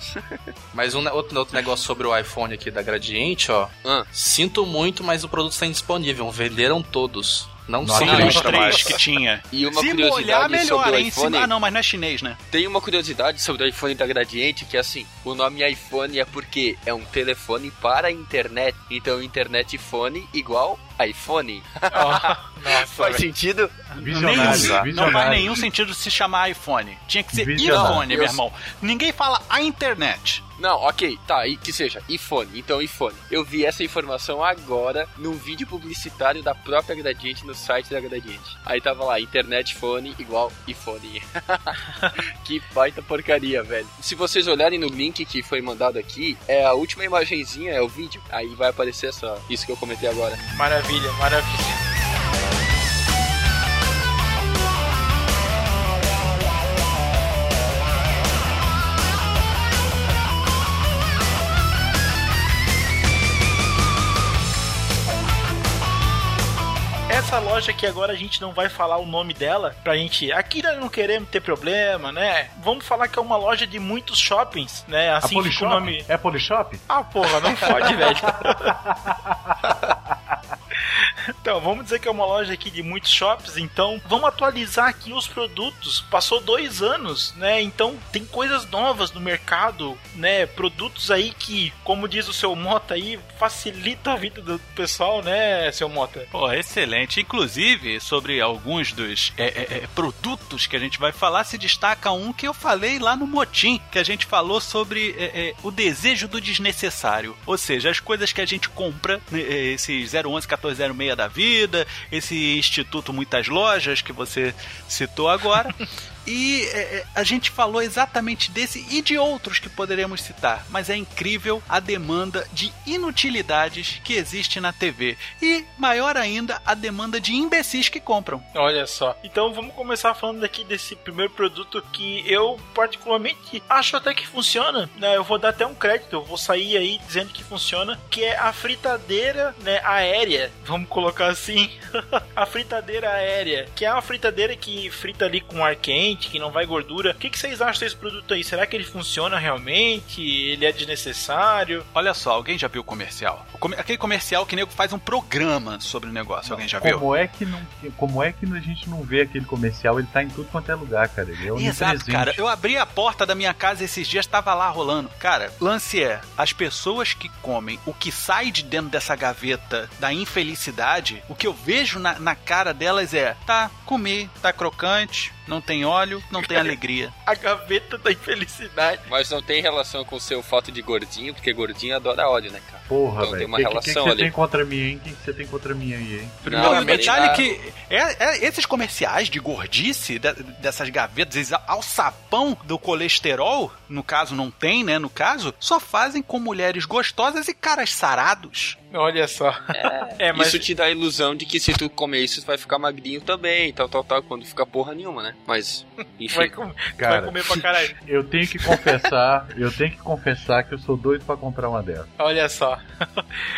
Mas um, outro, outro negócio sobre o iPhone aqui da Gradiente, ó. Ah. Sinto muito, mas o produto está indisponível. Venderam todos. Não Não se Sim, acredito. os encontra três mais. que tinha. E uma Se curiosidade molhar, melhor, sobre o hein? iPhone. Se... Ah, não, mas não é chinês, né? Tem uma curiosidade sobre o iPhone da Gradiente, que é assim, o nome iPhone é porque é um telefone para a internet. Então, internet phone igual iPhone. Nossa, Faz sentido? Visionário, Nenhum. visionário. Não faz nenhum sentido se chamar iPhone. Tinha que ser Visionário. iPhone, Eu- meu irmão. Ninguém fala a internet. Não, ok, tá, e que seja, iPhone, então iPhone. Eu vi essa informação agora num vídeo publicitário da própria Gradiente no site da Gradiente. Aí tava lá, internet phone igual iPhone. que baita porcaria, velho. Se vocês olharem no link que foi mandado aqui, é a última imagenzinha, é o vídeo. Aí vai aparecer essa, isso que eu comentei agora. Maravilha, Maravilha, maravilha. essa loja que agora a gente não vai falar o nome dela, pra gente. Aqui não queremos ter problema, né? Vamos falar que é uma loja de muitos shoppings, né? Assim a Polishop? Nome... É Polishop? Ah, porra, não pode, velho. Então, vamos dizer que é uma loja aqui de muitos shops, então vamos atualizar aqui os produtos. Passou dois anos, né? Então tem coisas novas no mercado, né? Produtos aí que, como diz o seu Mota aí, facilita a vida do pessoal, né, seu Mota? Pô, excelente. Inclusive, sobre alguns dos é, é, é, produtos que a gente vai falar, se destaca um que eu falei lá no Motim, que a gente falou sobre é, é, o desejo do desnecessário. Ou seja, as coisas que a gente compra, né, é, esse 011 1406 da vida, esse Instituto Muitas Lojas que você citou agora. E é, é, a gente falou exatamente desse e de outros que poderemos citar, mas é incrível a demanda de inutilidades que existe na TV. E, maior ainda, a demanda de imbecis que compram. Olha só. Então vamos começar falando aqui desse primeiro produto que eu particularmente acho até que funciona. Né? Eu vou dar até um crédito, eu vou sair aí dizendo que funciona, que é a fritadeira né, aérea. Vamos colocar assim, a fritadeira aérea, que é uma fritadeira que frita ali com ar quente, que não vai gordura. O que, que vocês acham desse produto aí? Será que ele funciona realmente? Ele é desnecessário? Olha só, alguém já viu o comercial? O come- Aquele comercial que nego faz um programa sobre o negócio. Alguém já viu? Como é, que não, como é que a gente não vê aquele comercial? Ele tá em tudo quanto é lugar, cara. Ele é Exato, cara. Eu abri a porta da minha casa esses dias, tava lá rolando. Cara, lance é: as pessoas que comem o que sai de dentro dessa gaveta da infelicidade, o que eu vejo na, na cara delas é: tá, comi, tá crocante, não tem óleo, não tem alegria. A gaveta da infelicidade. Mas não tem relação com o seu fato de gordinho, porque gordinho adora óleo, né, cara? Porra, Então velho. tem uma O que, que, relação que você ali. tem contra mim, hein? O que, que você tem contra mim aí, hein? Não, e o detalhe a- que é, é- esses comerciais de gordice, de- dessas gavetas, esses alçapão do colesterol, no caso não tem, né, no caso, só fazem com mulheres gostosas e caras sarados. Olha só. É, mas Isso te dá a ilusão de que se tu comer isso, tu vai ficar magrinho também, tal, tal, tal, quando fica porra nenhuma, né? Mas, enfim. vai, com- Cara. vai comer pra caralho. Eu tenho que confessar, eu tenho que confessar que eu sou doido pra comprar uma dessas. Olha só.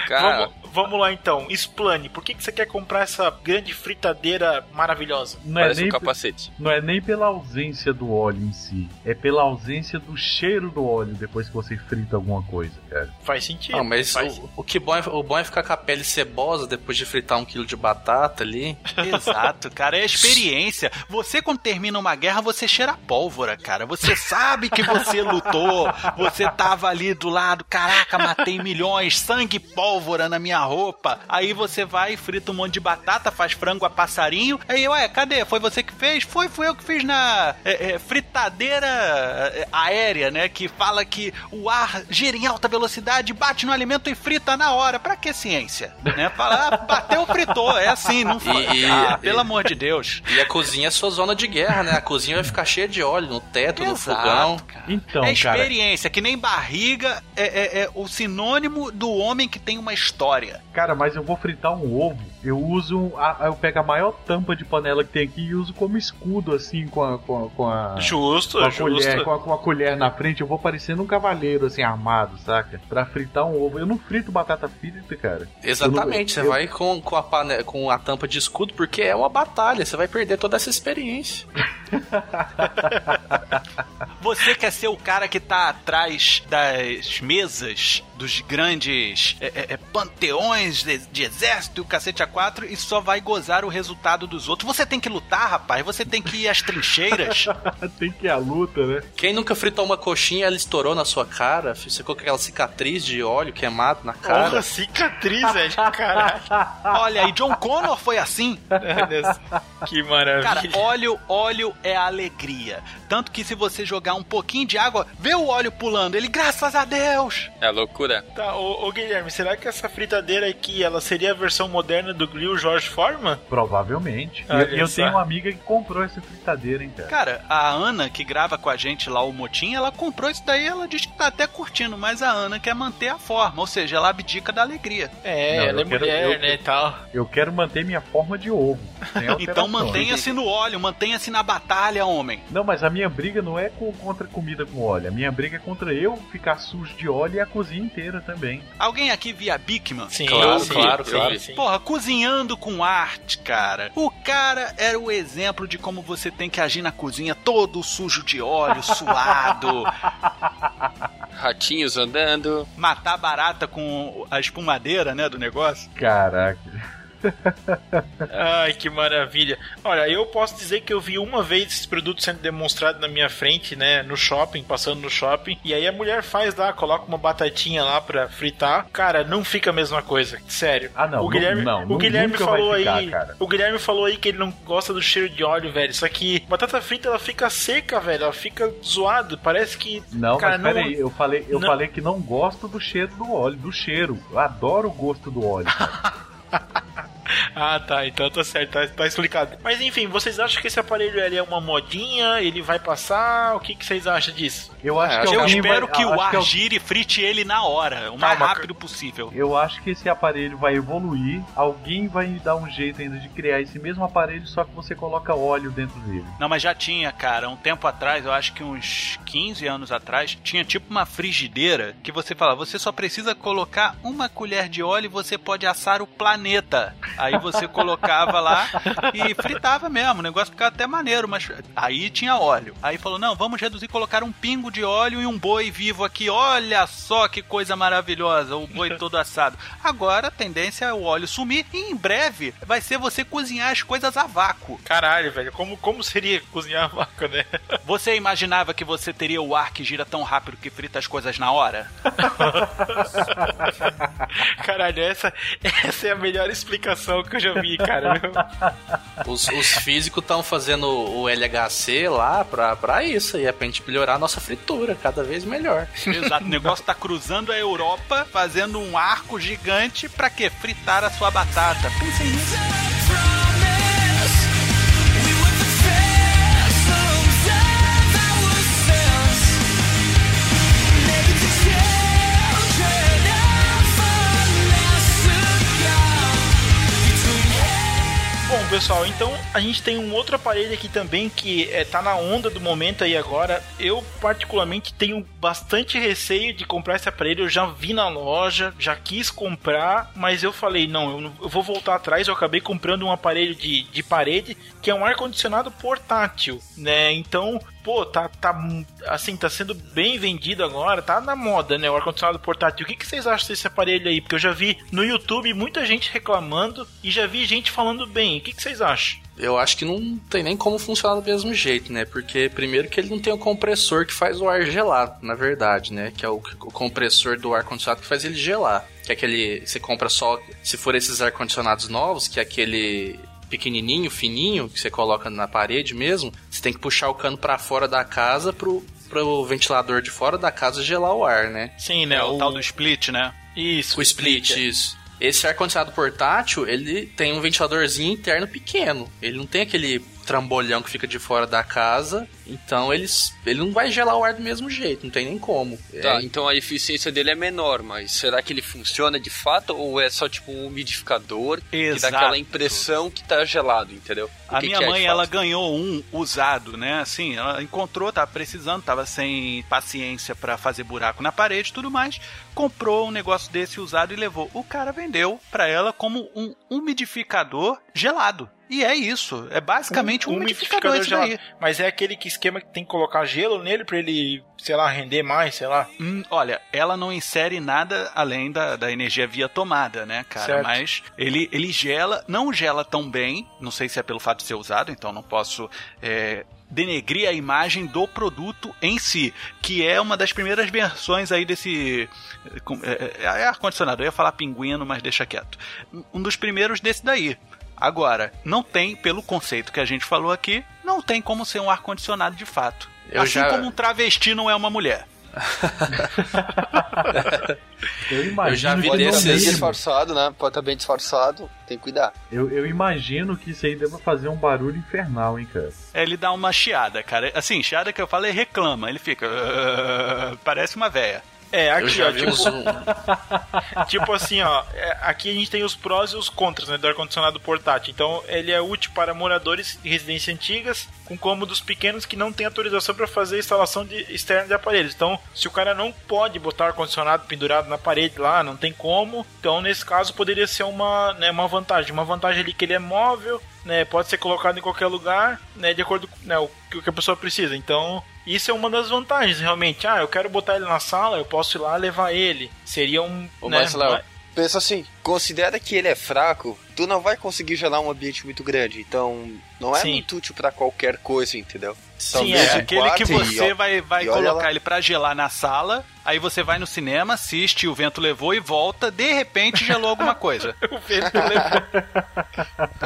Cara, Vamos, vamos lá então. Explane. Por que, que você quer comprar essa grande fritadeira maravilhosa? Não é, parece nem, um capacete. não é nem pela ausência do óleo em si, é pela ausência do cheiro do óleo depois que você frita alguma coisa, cara. Faz sentido. Não, mas faz... o, o que bom é, o bom é ficar com a pele cebosa depois de fritar um quilo de batata ali. Exato, cara, é experiência. Você, quando termina uma guerra, você cheira pólvora, cara. Você sabe que você lutou, você tava ali do lado, caraca, matei milhões, sangue pólvora na minha roupa. Aí você vai frita um monte de batata, faz frango a passarinho. Aí, ué, cadê? Foi você que fez? Foi, fui eu que fiz na é, é, fritadeira é, aérea, né? Que fala que o ar gira em alta velocidade, bate no alimento e frita na hora. Pra que ciência? Né? Fala, ah, bateu, fritou. É assim, não fala. E- Ah, e- pelo amor de Deus. E a cozinha é sua zona de guerra, né? A cozinha vai ficar cheia de óleo no teto, no Exato, fogão. cara. Então, é cara, experiência, que nem barriga é, é- é o sinônimo do homem que tem uma história. Cara, mas eu vou fritar um ovo. Eu uso, a, eu pego a maior tampa de panela que tem aqui e uso como escudo, assim, com a, com a, com a, Justo, com a justo. colher, com a, com a colher na frente. Eu vou parecendo um cavaleiro, assim, armado, saca? Pra fritar um ovo. Eu não frito batata frita, cara. Exatamente, você Eu não- vai com, com, a pane- com a tampa de escudo, porque é uma batalha, você vai perder toda essa experiência. Você quer ser o cara que tá atrás das mesas dos grandes é, é, é, panteões de, de exército e o cacete A4 e só vai gozar o resultado dos outros. Você tem que lutar, rapaz. Você tem que ir às trincheiras. tem que ir à luta, né? Quem nunca fritou uma coxinha, ela estourou na sua cara, você ficou com aquela cicatriz de óleo queimado na cara. Porra, cicatriz, velho. Caralho. Olha aí, John Connor foi assim. Só. Que maravilha. Cara, óleo, óleo é alegria. Tanto que se você jogar um pouquinho de água, vê o óleo pulando. Ele, graças a Deus. É loucura. Tá, ô, ô, Guilherme, será que essa fritadeira aqui, ela seria a versão moderna do grill Jorge Forman? Provavelmente. E Olha eu, eu tenho uma amiga que comprou essa fritadeira, hein, cara. Cara, a Ana, que grava com a gente lá o Motim, ela comprou isso daí ela diz que tá até curtindo, mas a Ana quer manter a forma, ou seja, ela abdica da alegria. É, Não, ela é eu quero- mulher, eu- né, e tal. Eu quero manter minha forma de ovo. Então mantenha-se no óleo, mantenha-se na batalha, homem. Não, mas a minha briga não é com- contra comida com óleo. A minha briga é contra eu ficar sujo de óleo e a cozinha inteira. também. Alguém aqui via Bigman? Sim, Claro, sim, claro, sim, claro. sim. Porra, cozinhando com arte, cara. O cara era o exemplo de como você tem que agir na cozinha todo sujo de óleo, suado, Ratinhos andando. matar barata com a espumadeira, né, do negócio. Caraca. Ai, que maravilha. Olha, eu posso dizer que eu vi uma vez esse produto sendo demonstrado na minha frente, né, no shopping, passando no shopping, e aí a mulher faz lá, coloca uma batatinha lá pra fritar. Cara, não fica a mesma coisa, sério. Ah, não, O Guilherme, não, o não, Guilherme nunca vai falou ficar, aí, cara. o Guilherme falou aí que ele não gosta do cheiro de óleo, velho. Só que batata frita ela fica seca, velho, ela fica zoada, parece que Não, Cara, mas não- peraí, eu falei, eu não- falei que não gosto do cheiro do óleo, do cheiro. Eu adoro o gosto do óleo. Ah, tá. Então tá certo, tá, tá explicado. Mas enfim, vocês acham que esse aparelho ele é uma modinha? Ele vai passar? O que, que vocês acham disso? Eu acho É, que Eu espero vai- que o ar al- gire e frite ele na hora, o mais Calma, rápido possível. Eu acho que esse aparelho vai evoluir. Alguém vai dar um jeito ainda de criar esse mesmo aparelho, só que você coloca óleo dentro dele. Não, mas já tinha, cara. Um tempo atrás, eu acho que uns 15 anos atrás, tinha tipo uma frigideira que você fala, você só precisa colocar uma colher de óleo e você pode assar o planeta. Aí você colocava lá e fritava mesmo. O negócio ficava até maneiro, mas aí tinha óleo. Aí falou, não, vamos reduzir, colocar um pingo de óleo e um boi vivo aqui. Olha só que coisa maravilhosa, o boi todo assado. Agora a tendência é o óleo sumir e em breve vai ser você cozinhar as coisas a vácuo. Caralho, velho. Como, como seria cozinhar a vaca, né? Você imaginava que você teria o ar que gira tão rápido que frita as coisas na hora? Caralho, essa, essa é a melhor explicação que eu já vi, cara. Os, os físicos estão fazendo o LHC lá pra, pra isso aí, é pra gente melhorar a nossa fritura cada vez melhor. Exato, o negócio tá cruzando a Europa, fazendo um arco gigante pra quê? Fritar a sua batata. Pensem nisso. Pessoal, então a gente tem um outro aparelho aqui também que é, tá na onda do momento aí agora. Eu, particularmente, tenho bastante receio de comprar esse aparelho. Eu já vi na loja, já quis comprar, mas eu falei, não, eu, não- eu vou voltar atrás. Eu acabei comprando um aparelho de, de parede que é um ar-condicionado portátil, né? Então, pô, tá, tá assim, tá sendo bem vendido agora, tá na moda, né? O ar-condicionado portátil. O que, que vocês acham desse aparelho aí? Porque eu já vi no YouTube muita gente reclamando e já vi gente falando bem. O que, que vocês acham? Eu acho que não tem nem como funcionar do mesmo jeito, né? Porque primeiro que ele não tem o compressor que faz o ar gelar, na verdade, né? Que é o, o compressor do ar condicionado que faz ele gelar. Que é aquele você compra só se for esses ar condicionados novos, que é aquele pequenininho, fininho que você coloca na parede mesmo, você tem que puxar o cano pra fora da casa pro pro ventilador de fora da casa gelar o ar, né? Sim, né? É o tal do split, né? Isso. O split, isso. Esse ar-condicionado portátil, ele tem um ventiladorzinho interno pequeno. Ele não tem aquele trambolhão que fica de fora da casa. Então eles, ele não vai gelar o ar do mesmo jeito, não tem nem como. Tá, É, então a eficiência dele é menor, mas será que ele funciona de fato ou é só tipo um umidificador que dá Exato. aquela impressão que tá gelado, entendeu? O A que minha que é mãe, fato? ela ganhou um usado, né? Assim, ela encontrou, tava precisando, tava sem paciência pra fazer buraco na parede e tudo mais. Comprou um negócio desse usado e levou. O cara vendeu pra ela como um umidificador gelado. E é isso. É basicamente um, umidificador, isso daí. gelado. Mas é aquele que esquema que tem que colocar gelo nele pra ele, sei lá, render mais, sei lá. Hum, olha, ela não insere nada além da, da energia via tomada, né, cara? Certo. Mas ele, ele gela, não gela tão bem, não sei se é pelo fato de ser usado, então não posso é, denegrir a imagem do produto em si, que é uma das primeiras versões aí desse. É, é- é ar-condicionado, eu ia falar pinguino, mas deixa quieto. Um dos primeiros desse daí. Agora, não tem, pelo conceito que a gente falou aqui, não tem como ser um ar-condicionado de fato. Eu assim já- como um travesti não é uma mulher. Eu imagino Eu já vi que bem disfarçado, né? Pode estar bem disfarçado, tem que cuidar. eu, eu imagino que isso aí deva fazer um barulho infernal, hein, cara. É, Ele dá uma chiada, cara. Assim, chiada que eu falo é reclama. Ele fica. "Ah", Parece uma véia. É, aqui, ó, tipo, um- tipo assim, ó, é, aqui a gente tem os prós e os contras, né, do ar-condicionado portátil. Então, ele é útil para moradores de residências antigas com cômodos pequenos que não têm autorização para fazer instalação de, externa de aparelhos. Então, se o cara não pode botar ar-condicionado pendurado na parede lá, não tem como. Então, nesse caso, poderia ser uma, né, uma vantagem. Uma vantagem ali que ele é móvel, né, pode ser colocado em qualquer lugar, né, de acordo com né, o que a pessoa precisa. Então, isso é uma das vantagens, realmente. Ah, eu quero botar ele na sala, eu posso ir lá levar ele. Seria um. Ô, né, Marcelo, uma- pensa assim, considera que ele é fraco, tu não vai conseguir gerar um ambiente muito grande, então não é Sim. muito útil pra qualquer coisa, entendeu? Sim, Talvez é, um Aquele que e, você ó, vai, vai e colocar ele pra gelar na sala, aí você vai no cinema, assiste, o vento levou e volta, de repente gelou alguma coisa. o vento levou.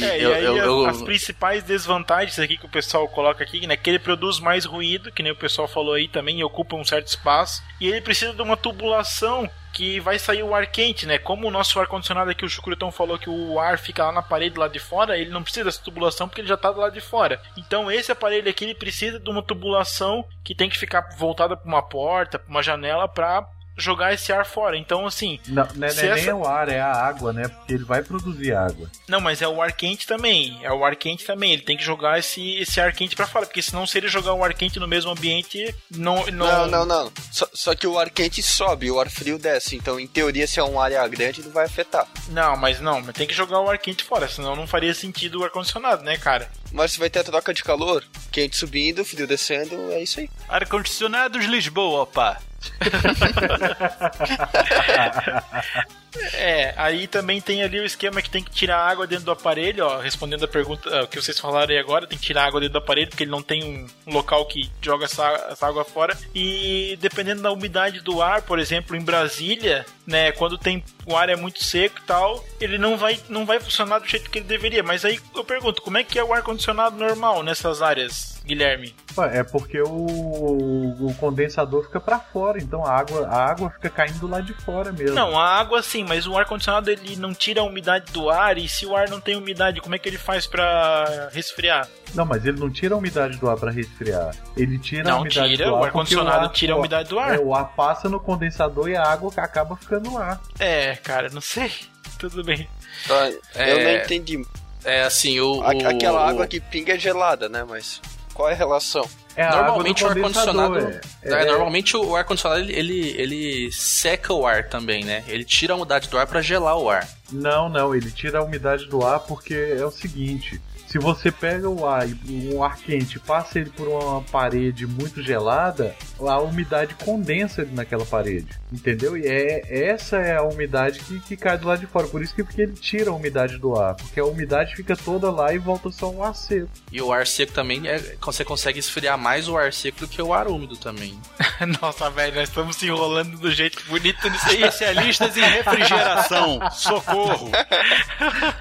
É, Eu- e aí eu- as, eu- as principais desvantagens aqui que o pessoal coloca aqui, né? Que ele produz mais ruído, que nem o pessoal falou aí também, e ocupa um certo espaço. E ele precisa de uma tubulação que vai sair o ar quente, né? Como o nosso ar-condicionado aqui, o Chucrutão falou que o ar fica lá na parede lá de fora, ele não precisa dessa tubulação porque ele já tá lado de fora. Então esse aparelho aqui, ele precisa de uma tubulação que tem que ficar voltada para uma porta, para uma janela, para jogar esse ar fora. Então, assim, Não, não é, Se não é nem essa- o ar, é a água, né? Porque ele vai produzir água. Não, mas é o ar quente também. É o ar quente também. Ele tem que jogar esse, esse ar quente pra fora. Porque senão, se ele jogar o ar quente no mesmo ambiente, não. Não, não, não. Só, só que o ar quente sobe, o ar frio desce. Então, em teoria, se é uma área grande, não vai afetar. Não, mas não. Mas tem que jogar o ar quente fora. Senão não faria sentido o ar-condicionado, né, cara? Mas se vai ter a troca de calor, quente subindo, frio descendo, é isso aí. Ar-condicionados Lisboa, opa. É, aí também tem ali o esquema que tem que tirar água dentro do aparelho, ó. Respondendo a pergunta ah, que vocês falaram aí agora, tem que tirar água dentro do aparelho, porque ele não tem um, local que joga essa, essa água fora. E dependendo da umidade do ar, por exemplo, em Brasília, né, quando tem o ar é muito seco e tal, ele não vai, não vai funcionar do jeito que ele deveria. Mas aí eu pergunto, como é que é o ar-condicionado normal nessas áreas, Guilherme? Ué, É porque o, o condensador fica pra fora, então a água, a água fica caindo lá de fora mesmo. Não, a água sim, mas o ar-condicionado ele não tira a umidade do ar e se o ar não tem umidade, como é que ele faz pra resfriar? Não, mas ele não tira a umidade do ar pra resfriar. Ele tira a Não umidade tira, do o ar. o ar- tira a umidade do ar. É, o ar passa no condensador e a água acaba ficando lá. É, cara, não sei. Tudo bem. Tá, É. Eu não entendi. É assim, o. A- o- aquela o- água que pinga é gelada, né? Mas qual é a relação? É a Normalmente o água do ar-condicionado. condensador, é, é. Normalmente o ar-condicionado ele, ele, ele seca o ar também, né? Ele tira a umidade do ar pra gelar o ar. Não, não, ele tira a umidade do ar porque é o seguinte: se você pega o ar, e um ar quente, e passa ele por uma parede muito gelada, a umidade condensa naquela parede, entendeu? E é essa é a umidade que, que cai do lado de fora. Por isso que porque ele tira a umidade do ar, porque a umidade fica toda lá e volta só o ar seco. E o ar seco também é. Você consegue esfriar mais o ar seco do que o ar úmido também. Nossa, velho, nós estamos se enrolando do jeito bonito nisso aí. Especialistas em refrigeração, socorro.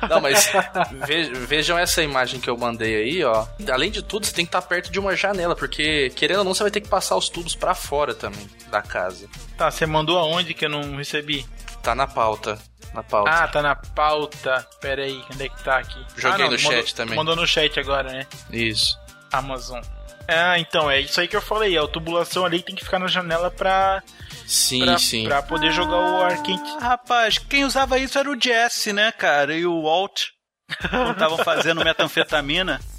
Não, mas ve- vejam essa imagem que eu mandei aí, ó. Além de tudo, você tem que estar perto de uma janela, porque querendo ou não, você vai ter que passar os tubos pra fora também da casa. Tá, você mandou aonde que eu não recebi? Tá na pauta. Na pauta. Ah, tá na pauta. Pera aí, onde é que tá aqui? Joguei ah, não, no mandou- chat também. Mandou no chat agora, né? Isso. Amazon. Ah, então, é isso aí que eu falei. A tubulação ali tem que ficar na janela pra, Sim, pra, sim. pra poder jogar o ar quente. Ah, rapaz, quem usava isso era o Jesse, né, cara? E o Walt. Quando estavam fazendo metanfetamina.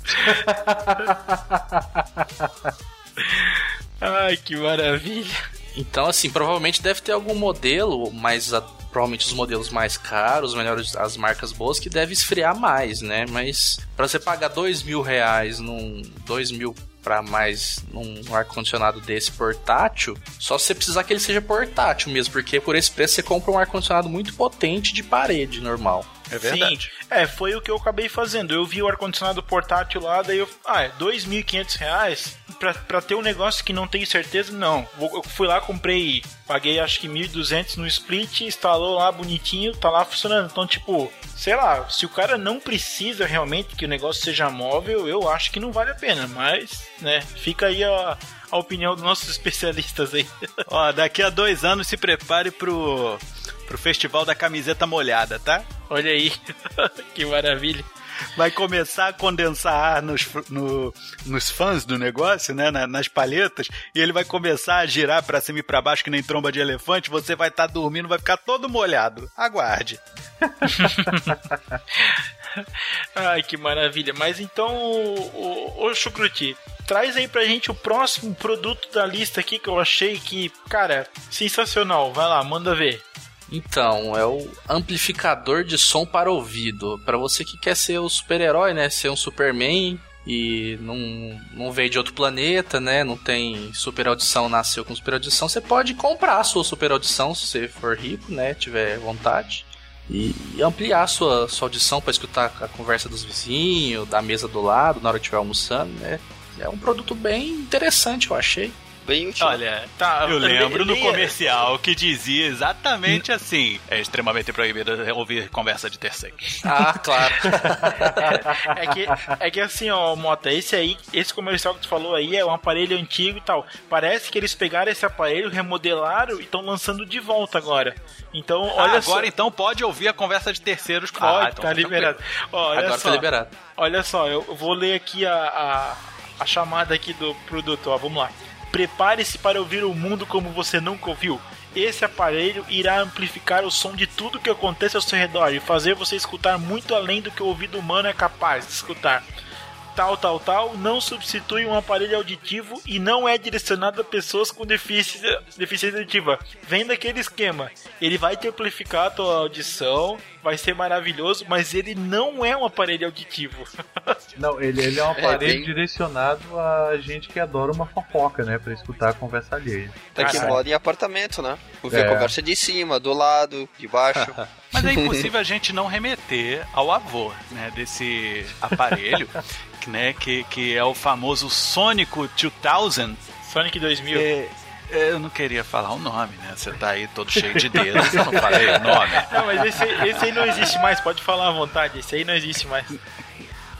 Ai, que maravilha. Então, assim, provavelmente deve ter algum modelo, mas a- provavelmente os modelos mais caros, os melhores, as marcas boas, que deve esfriar mais, né? Mas pra você pagar dois mil reais num. dois mil pra mais num ar-condicionado desse portátil, só se você precisar que ele seja portátil mesmo, porque por esse preço você compra um ar-condicionado muito potente de parede normal. É Sim, é, foi o que eu acabei fazendo. Eu vi o ar-condicionado portátil lá, daí eu. Ah, é 2.500 reais? Pra, pra ter um negócio que não tenho certeza, não. Vou- Eu fui lá, comprei, paguei acho que 1.200 no split, instalou lá bonitinho, tá lá funcionando. Então, tipo, sei lá, se o cara não precisa realmente que o negócio seja móvel, eu acho que não vale a pena. Mas, né, fica aí a, a opinião dos nossos especialistas aí. Ó, daqui a dois anos se prepare pro, pro festival da camiseta molhada, tá? Olha aí, que maravilha. Vai começar a condensar ar nos, no- nos fãs do negócio, né? na- nas palhetas, e ele vai começar a girar pra cima e pra baixo que nem tromba de elefante. Você vai estar dormindo, vai ficar todo molhado. Aguarde. Ai, que maravilha. Mas então, ô, ô Chucruti, traz aí pra gente o próximo produto da lista aqui que eu achei que, cara, sensacional. Vai lá, manda ver. Então, é o amplificador de som para ouvido. Pra você que quer ser o super-herói, né? Ser um Superman e não, não veio de outro planeta, né? Não tem super audição, nasceu com super audição. Você pode comprar a sua super audição se você for rico, né? Tiver vontade. E, e ampliar a sua, sua audição para escutar a conversa dos vizinhos, da mesa do lado, na hora que estiver almoçando, né? É um produto bem interessante, eu achei. Bem útil. Olha, tá. Eu lembro no nem- comercial que dizia exatamente assim: é extremamente proibido ouvir conversa de terceiros. Ah, claro. É que, é que assim, ó, Mota, esse aí, esse comercial que tu falou aí é um aparelho antigo e tal. Parece que eles pegaram esse aparelho, remodelaram e estão lançando de volta agora. Então, olha Ah, só. agora então pode ouvir a conversa de terceiros. Pode, Ah, então tá liberado. Ó, olha Agora só, foi liberado. Olha só, eu vou ler aqui a, a, a chamada aqui do produto, ó, vamos lá. Prepare-se para ouvir o mundo como você nunca ouviu. Esse aparelho irá amplificar o som de tudo que acontece ao seu redor e fazer você escutar muito além do que o ouvido humano é capaz de escutar. Tal, tal, tal, não substitui um aparelho auditivo e não é direcionado a pessoas com deficiência, deficiência auditiva. Vem daquele esquema. Ele vai te amplificar a tua audição, vai ser maravilhoso, mas ele não é um aparelho auditivo. Não, ele, ele é um É, aparelho bem- direcionado a gente que adora uma fofoca, né? Pra escutar a conversa alheia. Tá que mora em apartamento, né? Ouvir É. a conversa de cima, do lado, de baixo. Mas é impossível a gente não remeter ao avô, né, desse aparelho, que, né, que, que é o famoso Sônico 2000. Sonic 2000. É, é, eu não queria falar o nome, né? Você tá aí todo cheio de dedos, eu não falei o nome. Não, mas esse, esse aí não existe mais, pode falar à vontade, esse aí não existe mais.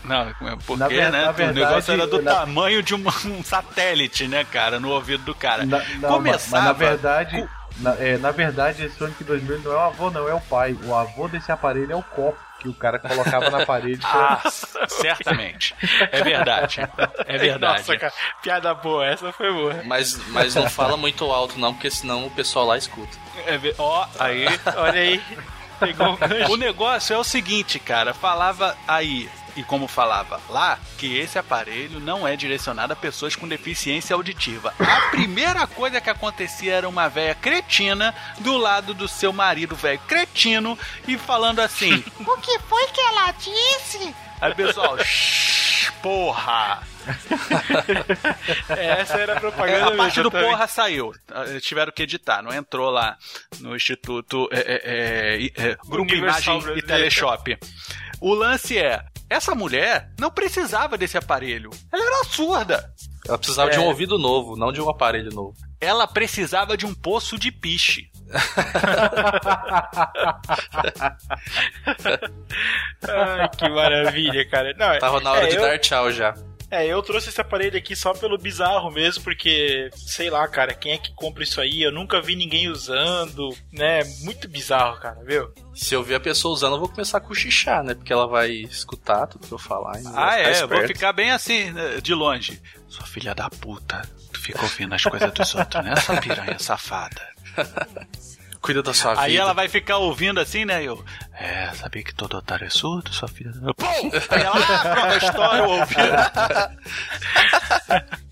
Não, porque, Na ver- né? na o verdade, negócio era do na- tamanho de uma- um satélite, né, cara, no ouvido do cara. Na, não, Começava. mas na verdade, na, é, na verdade, esse Sonic 2000 não é o avô, não, é o pai. O avô desse aparelho é o copo que o cara colocava na parede. pra- Ah, certamente. É verdade. É verdade. Nossa, cara, piada boa, essa foi boa. Mas, mas não fala muito alto, não, porque senão o pessoal lá escuta. É Ó, aí. Olha aí. O negócio é o seguinte, cara. Falava aí, e como falava lá, que esse aparelho não é direcionado a pessoas com deficiência auditiva. A primeira coisa que acontecia era uma velha cretina do lado do seu marido velho cretino e falando assim: O que foi que ela disse? Aí pessoal, "Shh, porra! Essa era a É, propaganda a parte mesmo, do também. porra saiu. Eles tiveram que editar, não entrou lá no Instituto é, é, é, é, Grupo Imagem e. Teleshop. O lance é, essa mulher não precisava desse aparelho. Ela era surda. Ela precisava de É. um ouvido novo, não de um aparelho novo. Ela precisava de um poço de piche. Ai, que maravilha, cara. Não, Tava na hora é, de eu, dar tchau já. É, eu trouxe esse aparelho aqui só pelo bizarro mesmo, porque, sei lá, cara, quem é que compra isso aí? Eu nunca vi ninguém usando, né? Muito bizarro, cara, viu? Se eu ver a pessoa usando, eu vou começar a cochichar, né? Porque ela vai escutar tudo que eu falar. e vai Ah, é, eu vou ficar bem assim, né, de longe. Sua filha da puta, tu fica ouvindo as coisas dos outros, né? Essa piranha safada. Cuida da sua vida. Aí ela vai ficar ouvindo assim, né? Eu, é, sabia que todo otário é surdo, sua filha. Pum! Aí ela, ah, pronto, a história, eu ouvi.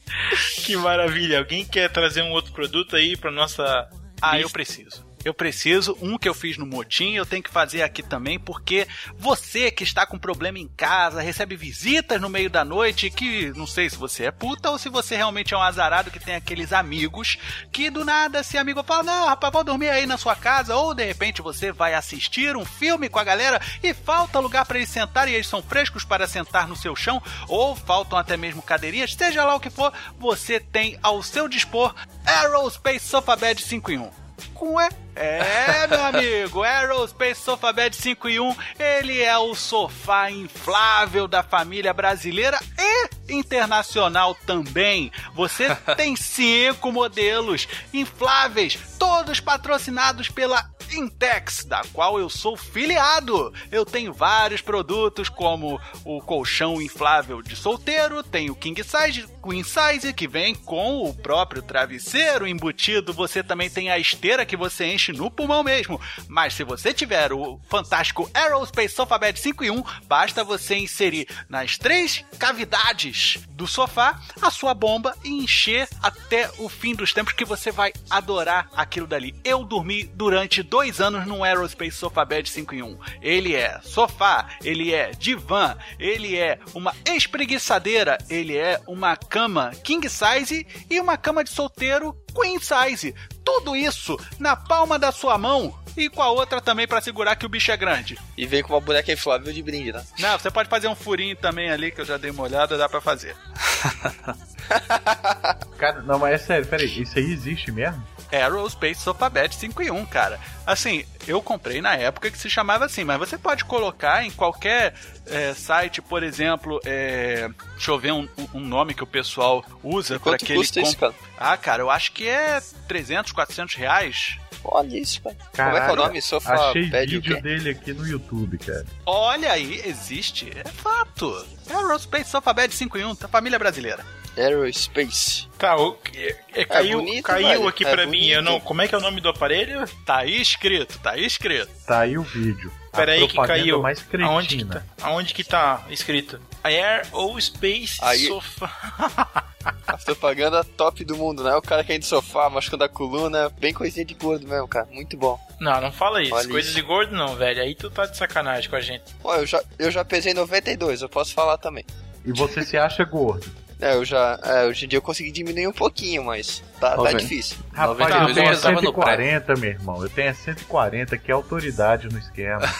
Que maravilha. Alguém quer trazer um outro produto aí pra nossa. Ah, eu lista? preciso. Eu preciso, um que eu fiz no motim, eu tenho que fazer aqui também, porque você que está com problema em casa, recebe visitas no meio da noite, que não sei se você é puta ou se você realmente é um azarado que tem aqueles amigos que do nada esse amigo fala: Não, rapaz, vou dormir aí na sua casa, ou de repente você vai assistir um filme com a galera e falta lugar para eles sentarem e eles são frescos para sentar no seu chão, ou faltam até mesmo cadeirinhas, seja lá o que for, você tem ao seu dispor Aerospace Sofa Bed 5 em 1. Com é? É, meu amigo, Aerospace Sofa Bed 5 em 1, ele é o sofá inflável da família brasileira e internacional também. Você tem cinco modelos infláveis, todos patrocinados pela Intex, da qual eu sou filiado. Eu tenho vários produtos como o colchão inflável de solteiro, tem o King Size, Queen Size, que vem com o próprio travesseiro embutido. Você também tem a esteira que você enche no pulmão mesmo. Mas se você tiver o fantástico Aerospace Sofa Bed 5 em 1, basta você inserir nas três cavidades do sofá a sua bomba e encher até o fim dos tempos que você vai adorar aquilo dali. Eu dormi durante dois anos num Aerospace Sofa Bed 5 em 1. Ele é sofá, ele é divã, ele é uma espreguiçadeira, ele é uma cama king size e uma cama de solteiro queen size. Tudo isso na palma da sua mão e com a outra também pra segurar que o bicho é grande. E vem com uma boneca inflável de brinde, né? Não, você pode fazer um furinho também ali que eu já dei uma olhada, dá pra fazer. Cara, não, mas é sério, peraí, isso aí existe mesmo? Aerospace Sofa Bed 5 em 1, cara. Assim, eu comprei na época que se chamava assim, mas você pode colocar em qualquer é, site, por exemplo, é, deixa eu ver um, um nome que o pessoal usa para Quanto que ele custa isso, compre- cara? Ah, cara, eu acho que é 300, 400 reais. Olha isso, cara. Como é que é o nome? Sofá Achei vídeo dele aqui no YouTube, cara. Olha aí, existe, é fato. Aerospace Sofa Bed 5 em 1, da família brasileira. Aerospace. Tá, o, é, caiu, bonito, caiu velho, aqui é pra mim. Eu não, bonito. como é que é o nome do aparelho? Tá aí escrito, tá aí escrito. Tá aí o vídeo. A Peraí que caiu. mais cretina. Aonde que, tá? Aonde que tá escrito? Air ou Space Aí- Sofa. A propaganda top do mundo, né? O cara caindo de sofá, machucando a coluna. Bem coisinha de gordo mesmo, cara. Muito bom. Não, não fala isso. Olha Coisa isso. de gordo não, velho. Aí tu tá de sacanagem com a gente. Pô, eu já, eu já pesei 92, eu posso falar também. E você se acha gordo. É, eu já. É, hoje em dia eu consegui diminuir um pouquinho, mas tá, tá difícil. Rapaz, 92 eu tenho eu tava no 140, meu irmão. Eu tenho a 140, que é autoridade no esquema.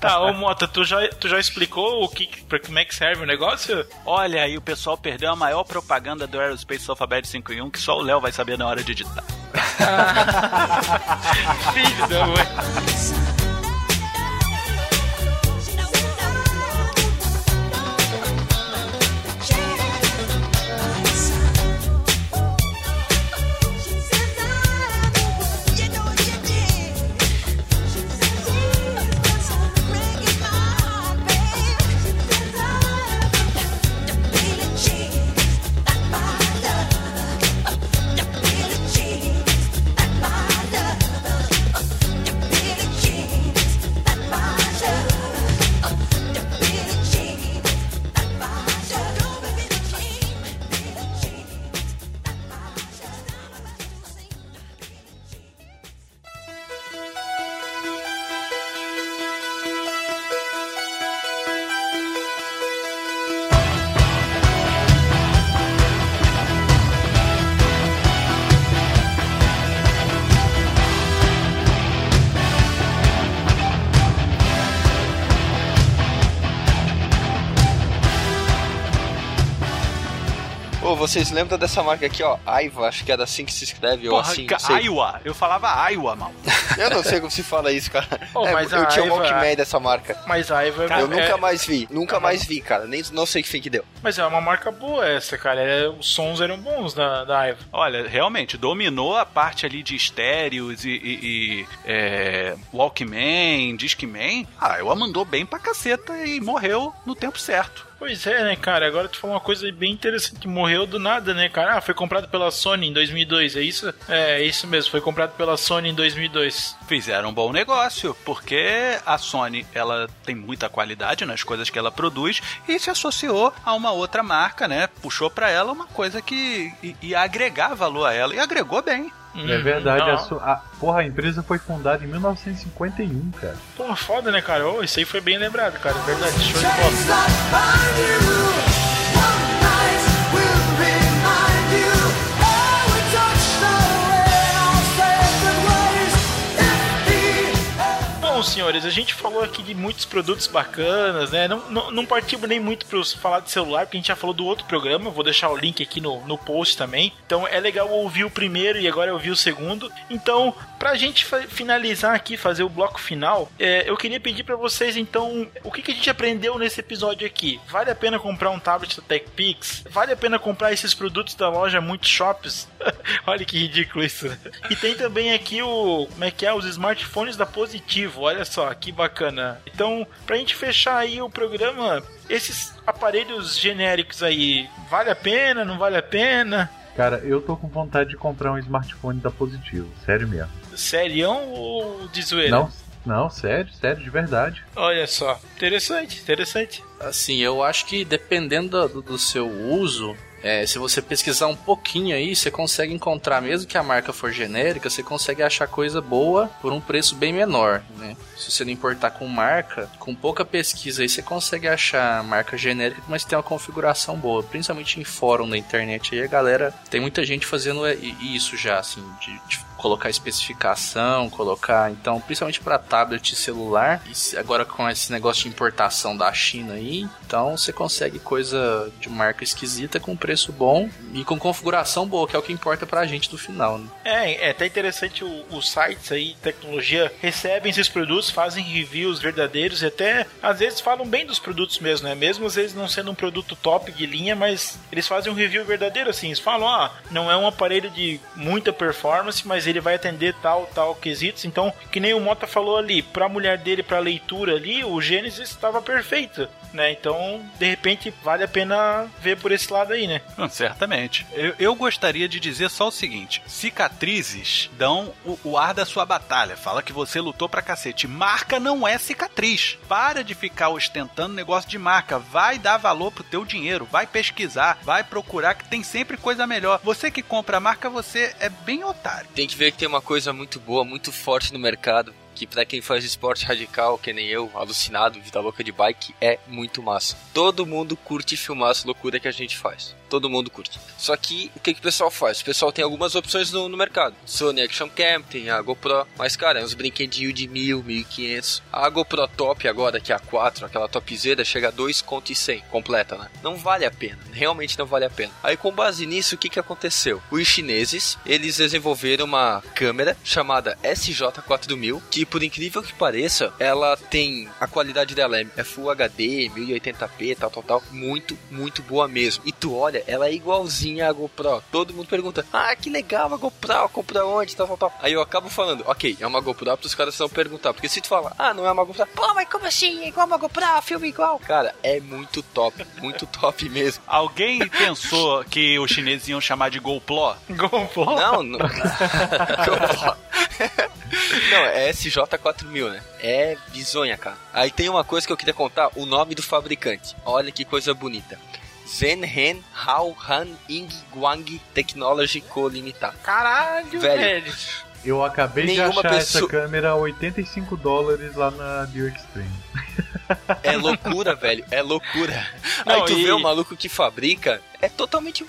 Tá, ô Mota, tu já, tu já explicou o que, pra como é que serve o negócio? Olha aí, o pessoal perdeu a maior propaganda do Aerospace Bed 5 em 1 que só o Léo vai saber na hora de editar. Filho da mãe. Vocês lembram dessa marca aqui, ó? Aiva, acho que era assim que se escreve, ou Porra, assim, não sei. Iowa. Eu falava Iowa, mal. Eu não sei como se fala isso, cara. Ô, É, mas eu a tinha um Aiva- Walkman dessa marca. Mas a Aiva é, eu nunca é- mais vi, nunca mais vi, cara. Nem, não sei que fim que deu. Mas é uma marca boa essa, cara. É, os sons eram bons da, da Aiva. Olha, realmente, dominou a parte ali de estéreos e, e- e, é, Walkman, Discman. Ah, ela mandou bem pra caceta e morreu no tempo certo. Pois é, né, cara? Agora tu falou uma coisa bem interessante. que Morreu do nada, né, cara? Ah, foi comprado pela Sony em 2002, é isso? É, é isso mesmo. Foi comprado pela Sony em 2002. Fizeram um bom negócio, porque a Sony ela tem muita qualidade nas coisas que ela produz e se associou a uma outra marca, né? Puxou pra ela uma coisa que ia agregar valor a ela e agregou bem. É verdade, não. a, su- a- porra, a empresa foi fundada em 1951, cara. Pô, foda, né, cara? Ô, isso aí foi bem lembrado, cara. É verdade. Show de bola. Bom, Bom, senhores, a gente falou aqui de muitos produtos bacanas, né? Não, não, não partimos nem muito para falar de celular, porque a gente já falou do outro programa. Vou deixar o link aqui no, no post também. Então é legal ouvir o primeiro e agora ouvir o segundo. Então, pra gente fa- finalizar aqui, fazer o bloco final, é, eu queria pedir pra vocês, então, o que, que a gente aprendeu nesse episódio aqui? Vale a pena comprar um tablet da TechPix? Vale a pena comprar esses produtos da loja Multishops? Olha que ridículo isso. E tem também aqui o. Como é que é? Os smartphones da Positivo. Olha só, que bacana. Então, pra gente fechar aí o programa, esses aparelhos genéricos aí, vale a pena? Não vale a pena? Cara, eu tô com vontade de comprar um smartphone da Positivo, sério mesmo. Serião ou de zoeira? Não, não, sério, sério, de verdade. Olha só. Interessante, interessante. Assim, eu acho que dependendo do, do seu uso, é, se você pesquisar um pouquinho aí, você consegue encontrar, mesmo que a marca for genérica, você consegue achar coisa boa por um preço bem menor, né? Se você não importar com marca, com pouca pesquisa aí, você consegue achar marca genérica, mas tem uma configuração boa, principalmente em fórum da internet aí, a galera, tem muita gente fazendo é, isso já, assim, de, de colocar especificação, colocar, então, principalmente para tablet e celular, e agora com esse negócio de importação da China aí, então você consegue coisa de marca esquisita com preço bom e com configuração boa, que é o que importa pra gente no final, né? É, é até interessante os sites aí, tecnologia, recebem esses produtos, fazem reviews verdadeiros e até às vezes falam bem dos produtos mesmo, né? Mesmo às vezes não sendo um produto top de linha, mas eles fazem um review verdadeiro assim. Eles falam, ah, não é um aparelho de muita performance, mas ele vai atender tal, tal quesitos. Então, que nem o Mota falou ali, pra mulher dele, pra leitura ali, o Gênesis estava perfeito, né? Então, de repente, vale a pena ver por esse lado aí, né? Hum, certamente. Eu, eu gostaria de dizer só o seguinte: cicatrizes dão o, o ar da sua batalha. Fala que você lutou pra cacete. Marca não é cicatriz. Para de ficar ostentando negócio de marca. Vai dar valor pro teu dinheiro. Vai pesquisar. Vai procurar que tem sempre coisa melhor. Você que compra a marca, você é bem otário. Tem que ver que tem uma coisa muito boa, muito forte no mercado. Que pra quem faz esporte radical, que nem eu, alucinado, vida louca de bike, é muito massa. Todo mundo curte filmar essa loucura que a gente faz. Todo mundo curte. Só que o que, que o pessoal faz? O pessoal tem algumas opções no, no mercado. Sony Action Cam, tem a GoPro. Mas, cara, é uns brinquedinhos de mil, mil e quinhentos. A GoPro Top agora, que é a 4, aquela topzera, chega a 2 conto e 100, completa, né? Não vale a pena. Realmente não vale a pena. Aí, com base nisso, o que, que aconteceu? Os chineses, eles desenvolveram uma câmera chamada SJ4000, que por incrível que pareça, ela tem a qualidade dela é, é Full HD, 1080p, tal, tal, tal, muito, muito boa mesmo. E tu olha, ela é igualzinha à GoPro. Todo mundo pergunta: "Ah, que legal a GoPro, compra onde?" tal, tal, tal. Aí eu acabo falando: "OK, é uma GoPro para os caras não perguntar, porque se tu fala: "Ah, não é uma GoPro". Pô, mas como assim? É igual uma GoPro, filme igual. Cara, é muito top, muito top mesmo. Alguém pensou que os chineses iam chamar de GoPro? GoPro? Não, não. GoPro. Não, é SJ4000, né? É bizonha, cara. Aí tem uma coisa que eu queria contar, o nome do fabricante. Olha que coisa bonita. Zenhen Hao Han Ing Guang Technology Co. Limitada. Caralho, Velho. velho. Eu acabei de Nenhuma achar essa pessoa- câmera a 85 dólares lá na Dio Extreme. É loucura, velho. É loucura. Não, Aí tu e- vê o maluco que fabrica, é totalmente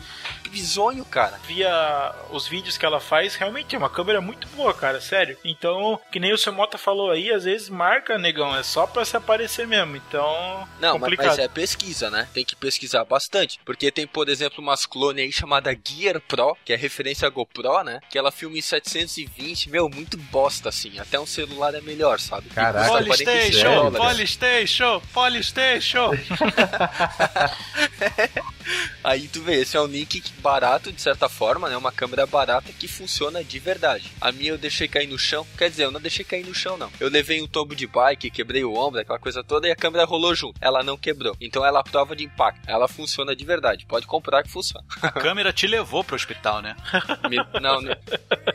bizonho, cara. Via os vídeos que ela faz, realmente é uma câmera muito boa, cara, sério. Então, que nem o seu Mota falou aí, às vezes marca, negão, é só pra se aparecer mesmo. Então, Não, mas, complicado. mas é pesquisa, né? Tem que pesquisar bastante. Porque tem, por exemplo, umas clones aí chamada Gear Pro, que é referência à GoPro, né? Que ela filma em 720, meu, muito bosta, assim. Até um celular é melhor, sabe? Caraca. custa 46 Polystation. Polystation, Polystation. Aí tu vê, esse é um nick barato, de certa forma, né? Uma câmera barata que funciona de verdade. A minha eu deixei cair no chão. Quer dizer, eu não deixei cair no chão, não. Eu levei um tombo de bike, quebrei o ombro, aquela coisa toda, e a câmera rolou junto. Ela não quebrou. Então ela é prova de impacto. Ela funciona de verdade. Pode comprar que funciona. A câmera te levou pro hospital, né? Não.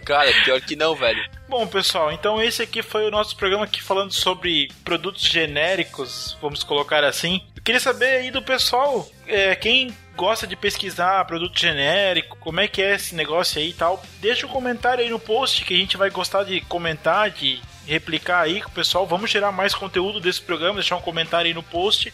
Cara, pior que não, velho. Bom, pessoal, então esse aqui foi o nosso programa aqui falando sobre produtos genéricos, vamos colocar assim. Eu queria saber aí do pessoal, é, quem gosta de pesquisar produto genérico, como é que é esse negócio aí e tal. Deixa um comentário aí no post que a gente vai gostar de comentar, de replicar aí com o pessoal. Vamos gerar mais conteúdo desse programa, deixar um comentário aí no post.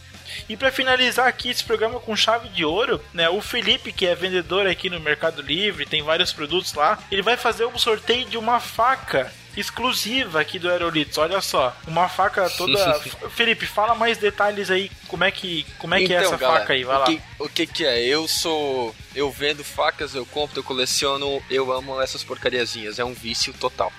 E para finalizar aqui esse programa com chave de ouro, né? O Felipe, que é vendedor aqui no Mercado Livre, tem vários produtos lá, ele vai fazer um sorteio de uma faca exclusiva aqui do Aerolitos. Olha só, uma faca toda. Felipe, fala mais detalhes aí. Como é que, como é, que é Então, essa galera, faca aí? Vai o lá. que, o que que é? Eu sou... Eu vendo facas, eu compro, eu coleciono, eu amo essas porcariazinhas. É um vício total.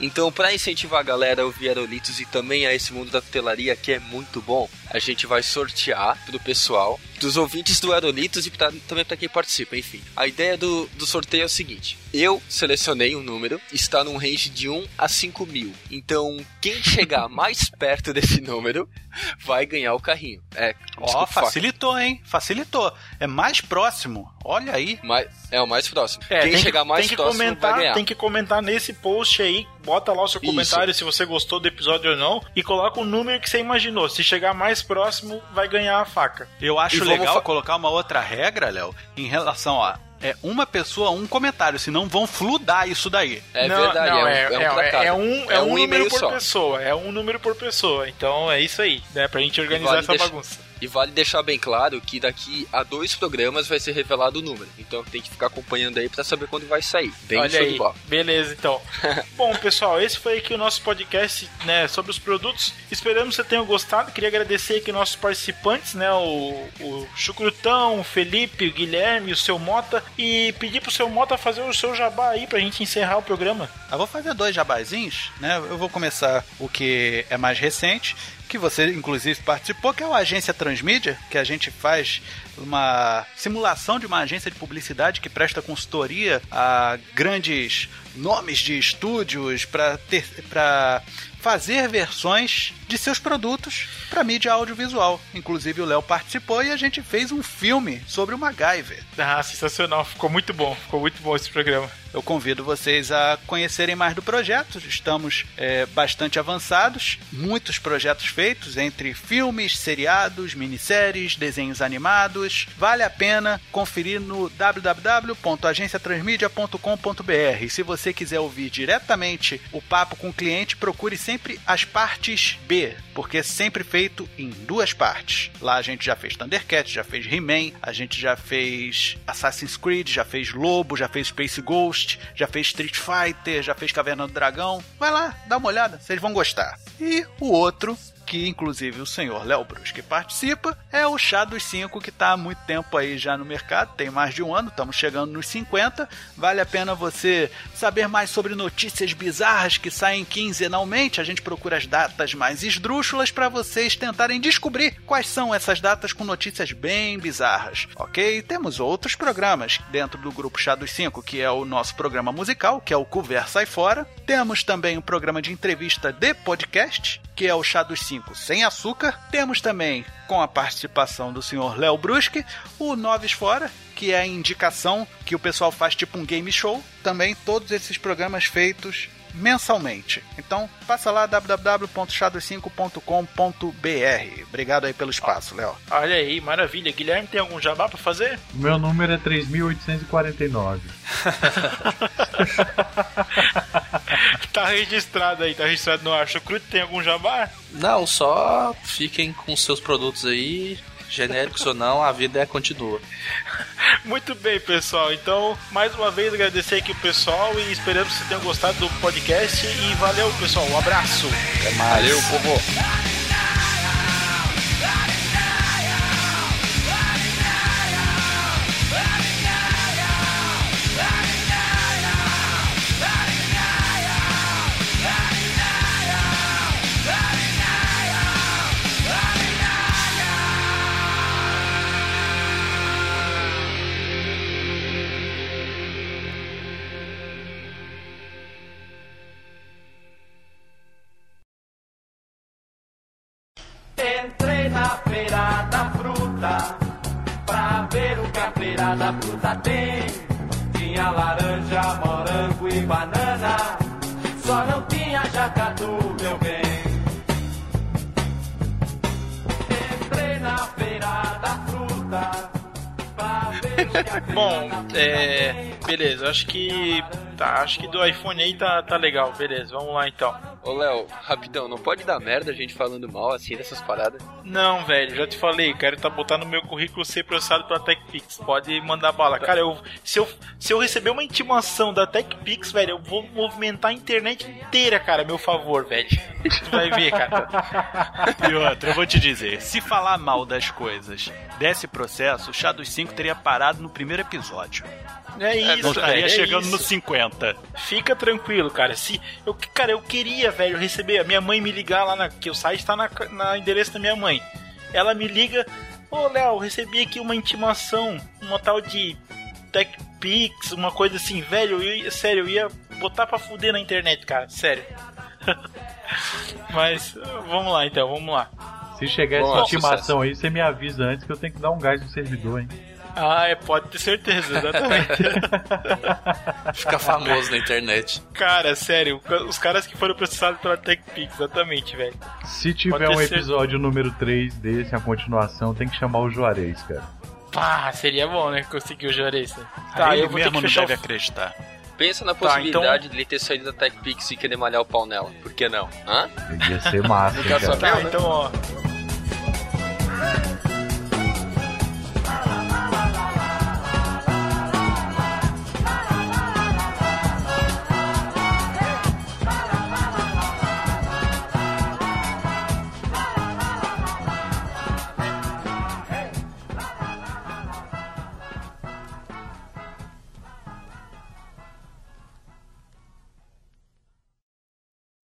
Então, pra incentivar a galera a ouvir Aerolitos e também a esse mundo da tutelaria, que é muito bom, a gente vai sortear pro pessoal, dos ouvintes do Aerolitos e pra- também pra quem participa, enfim. A ideia do, do sorteio é o seguinte: eu selecionei um número, está num range de 1 a 5 mil. Então, quem chegar mais perto desse número vai ganhar o carrinho. É, Ó, faca. facilitou, hein? Facilitou. É mais próximo. Olha aí. Mais- é o mais próximo. É, Quem tem que- chegar mais próximo comentar, vai ganhar. Tem que comentar nesse post aí, bota lá o seu Isso. comentário se você gostou do episódio ou não, e coloca o número que você imaginou. Se chegar mais próximo, vai ganhar a faca. Eu acho legal colocar uma outra regra, Léo, em relação a. É uma pessoa, um comentário, senão vão fludar isso daí. É Não, verdade, não, é, um, é um cada. é um, é É um um número por só. pessoa. É um número por pessoa. Então é isso aí, né? Pra gente organizar vale essa deixar- bagunça. E vale deixar bem claro que daqui a dois programas vai ser revelado o número. Então tem que ficar acompanhando aí pra saber quando vai sair. Bem Olha aí, de bola. beleza então. Bom, pessoal, esse foi aqui o nosso podcast, né, sobre os produtos. Esperamos que você tenha gostado. Queria agradecer aqui nossos participantes, né, o, o Chucrutão, o Felipe, o Guilherme, o seu Mota e pedir pro seu Mota fazer o seu jabá aí pra gente encerrar o programa. Eu vou fazer dois jabazinhos, né? Eu vou começar o que é mais recente, que você inclusive participou, que é o Agência Transmídia, que a gente faz uma simulação de uma agência de publicidade que presta consultoria a grandes nomes de estúdios para fazer versões de seus produtos para mídia audiovisual. Inclusive o Léo participou e a gente fez um filme sobre o MacGyver. Ah, sensacional, ficou muito bom, ficou muito bom esse programa. Eu convido vocês a conhecerem mais do projeto. Estamos é, bastante avançados, muitos projetos feitos entre filmes, seriados, minisséries, desenhos animados. Vale a pena conferir no www.agenciatransmedia.com.br. Se você quiser ouvir diretamente o papo com o cliente, procure sempre as partes B, porque é sempre feito em duas partes. Lá a gente já fez Thundercats, já fez He-Man, a gente já fez Assassin's Creed, já fez Lobo, já fez Space Ghost, já fez Street Fighter, já fez Caverna do Dragão. Vai lá, dá uma olhada, vocês vão gostar. E o outro que inclusive o senhor Léo Brusque participa, é o Chá dos 5, que está há muito tempo aí já no mercado, tem mais de um ano, estamos chegando nos 50. Vale a pena você saber mais sobre notícias bizarras que saem quinzenalmente. A gente procura as datas mais esdrúxulas para vocês tentarem descobrir quais são essas datas com notícias bem bizarras, ok? Temos outros programas dentro do grupo Chá dos 5, que é o nosso programa musical, que é o Conversa aí Fora. Temos também um programa de entrevista de podcast, que é o Chá dos 5 sem açúcar. Temos também, com a participação do senhor Léo Brusque, o Noves Fora, que é a indicação que o pessoal faz tipo um game show. Também todos esses programas feitos mensalmente. Então, passa lá www.chados5.com.br. Obrigado aí pelo espaço, Léo. Olha aí, maravilha. Guilherme, tem algum jabá pra fazer? O meu número é 3849. tá registrado aí, tá registrado no ar. Chucrute, tem algum jabá? Não, só fiquem com seus produtos aí, genéricos ou não, a vida é continua. Muito bem, pessoal. Então, mais uma vez agradecer aqui o pessoal e esperamos que vocês tenham gostado do podcast. E valeu, pessoal. Um abraço. Até mais. Valeu, povo. A feira da fruta tem. Tinha laranja, morango e banana, só não tinha jacatu, meu bem. Entrei na feira da fruta Bom, é. Beleza, acho que. Tá, acho que do iPhone aí tá, tá legal. Beleza, vamos lá então. Ô, Léo, rapidão, não pode dar merda a gente falando mal assim dessas paradas. Não, velho, já te falei, quero tá botar no meu currículo ser processado pela TechPix. Pode mandar bala. Cara, eu, se, eu, se eu receber uma intimação da TechPix, velho, eu vou movimentar a internet inteira, cara, a meu favor, velho. Tu vai ver, cara. E outra, eu vou te dizer, se falar mal das coisas desse processo, o Chá dos 5 teria parado no primeiro episódio. É isso, Não velho. estaria É chegando isso. no 50. Fica tranquilo, cara. Se eu, cara, eu queria, velho, receber a minha mãe me ligar lá na que o site tá na, na endereço da minha mãe. Ela me liga, ô Léo, recebi aqui uma intimação, uma tal de TechPix, uma coisa assim, velho, eu sério, eu ia botar pra fuder na internet, cara, sério. Mas vamos lá então, vamos lá. Se chegar essa Bom, intimação aí, você me avisa antes que eu tenho que dar um gás no servidor, hein? Ah, é, pode ter certeza, exatamente. Fica famoso na internet. cara, sério, os caras que foram processados pela TechPix, exatamente, velho. Se tiver Pode ter um certeza. episódio número 3 desse, a continuação, tem que chamar o Juarez, cara. Pá, seria bom, né? Conseguir o Juarez. né? Tá, eu ele vou ter mesmo que não deve o acreditar. Pensa na Tá, possibilidade de ele ter saído da TechPix e querer malhar o pau nela. Por que não? Hã? Ia ser massa, Nunca. Tá, então, ó.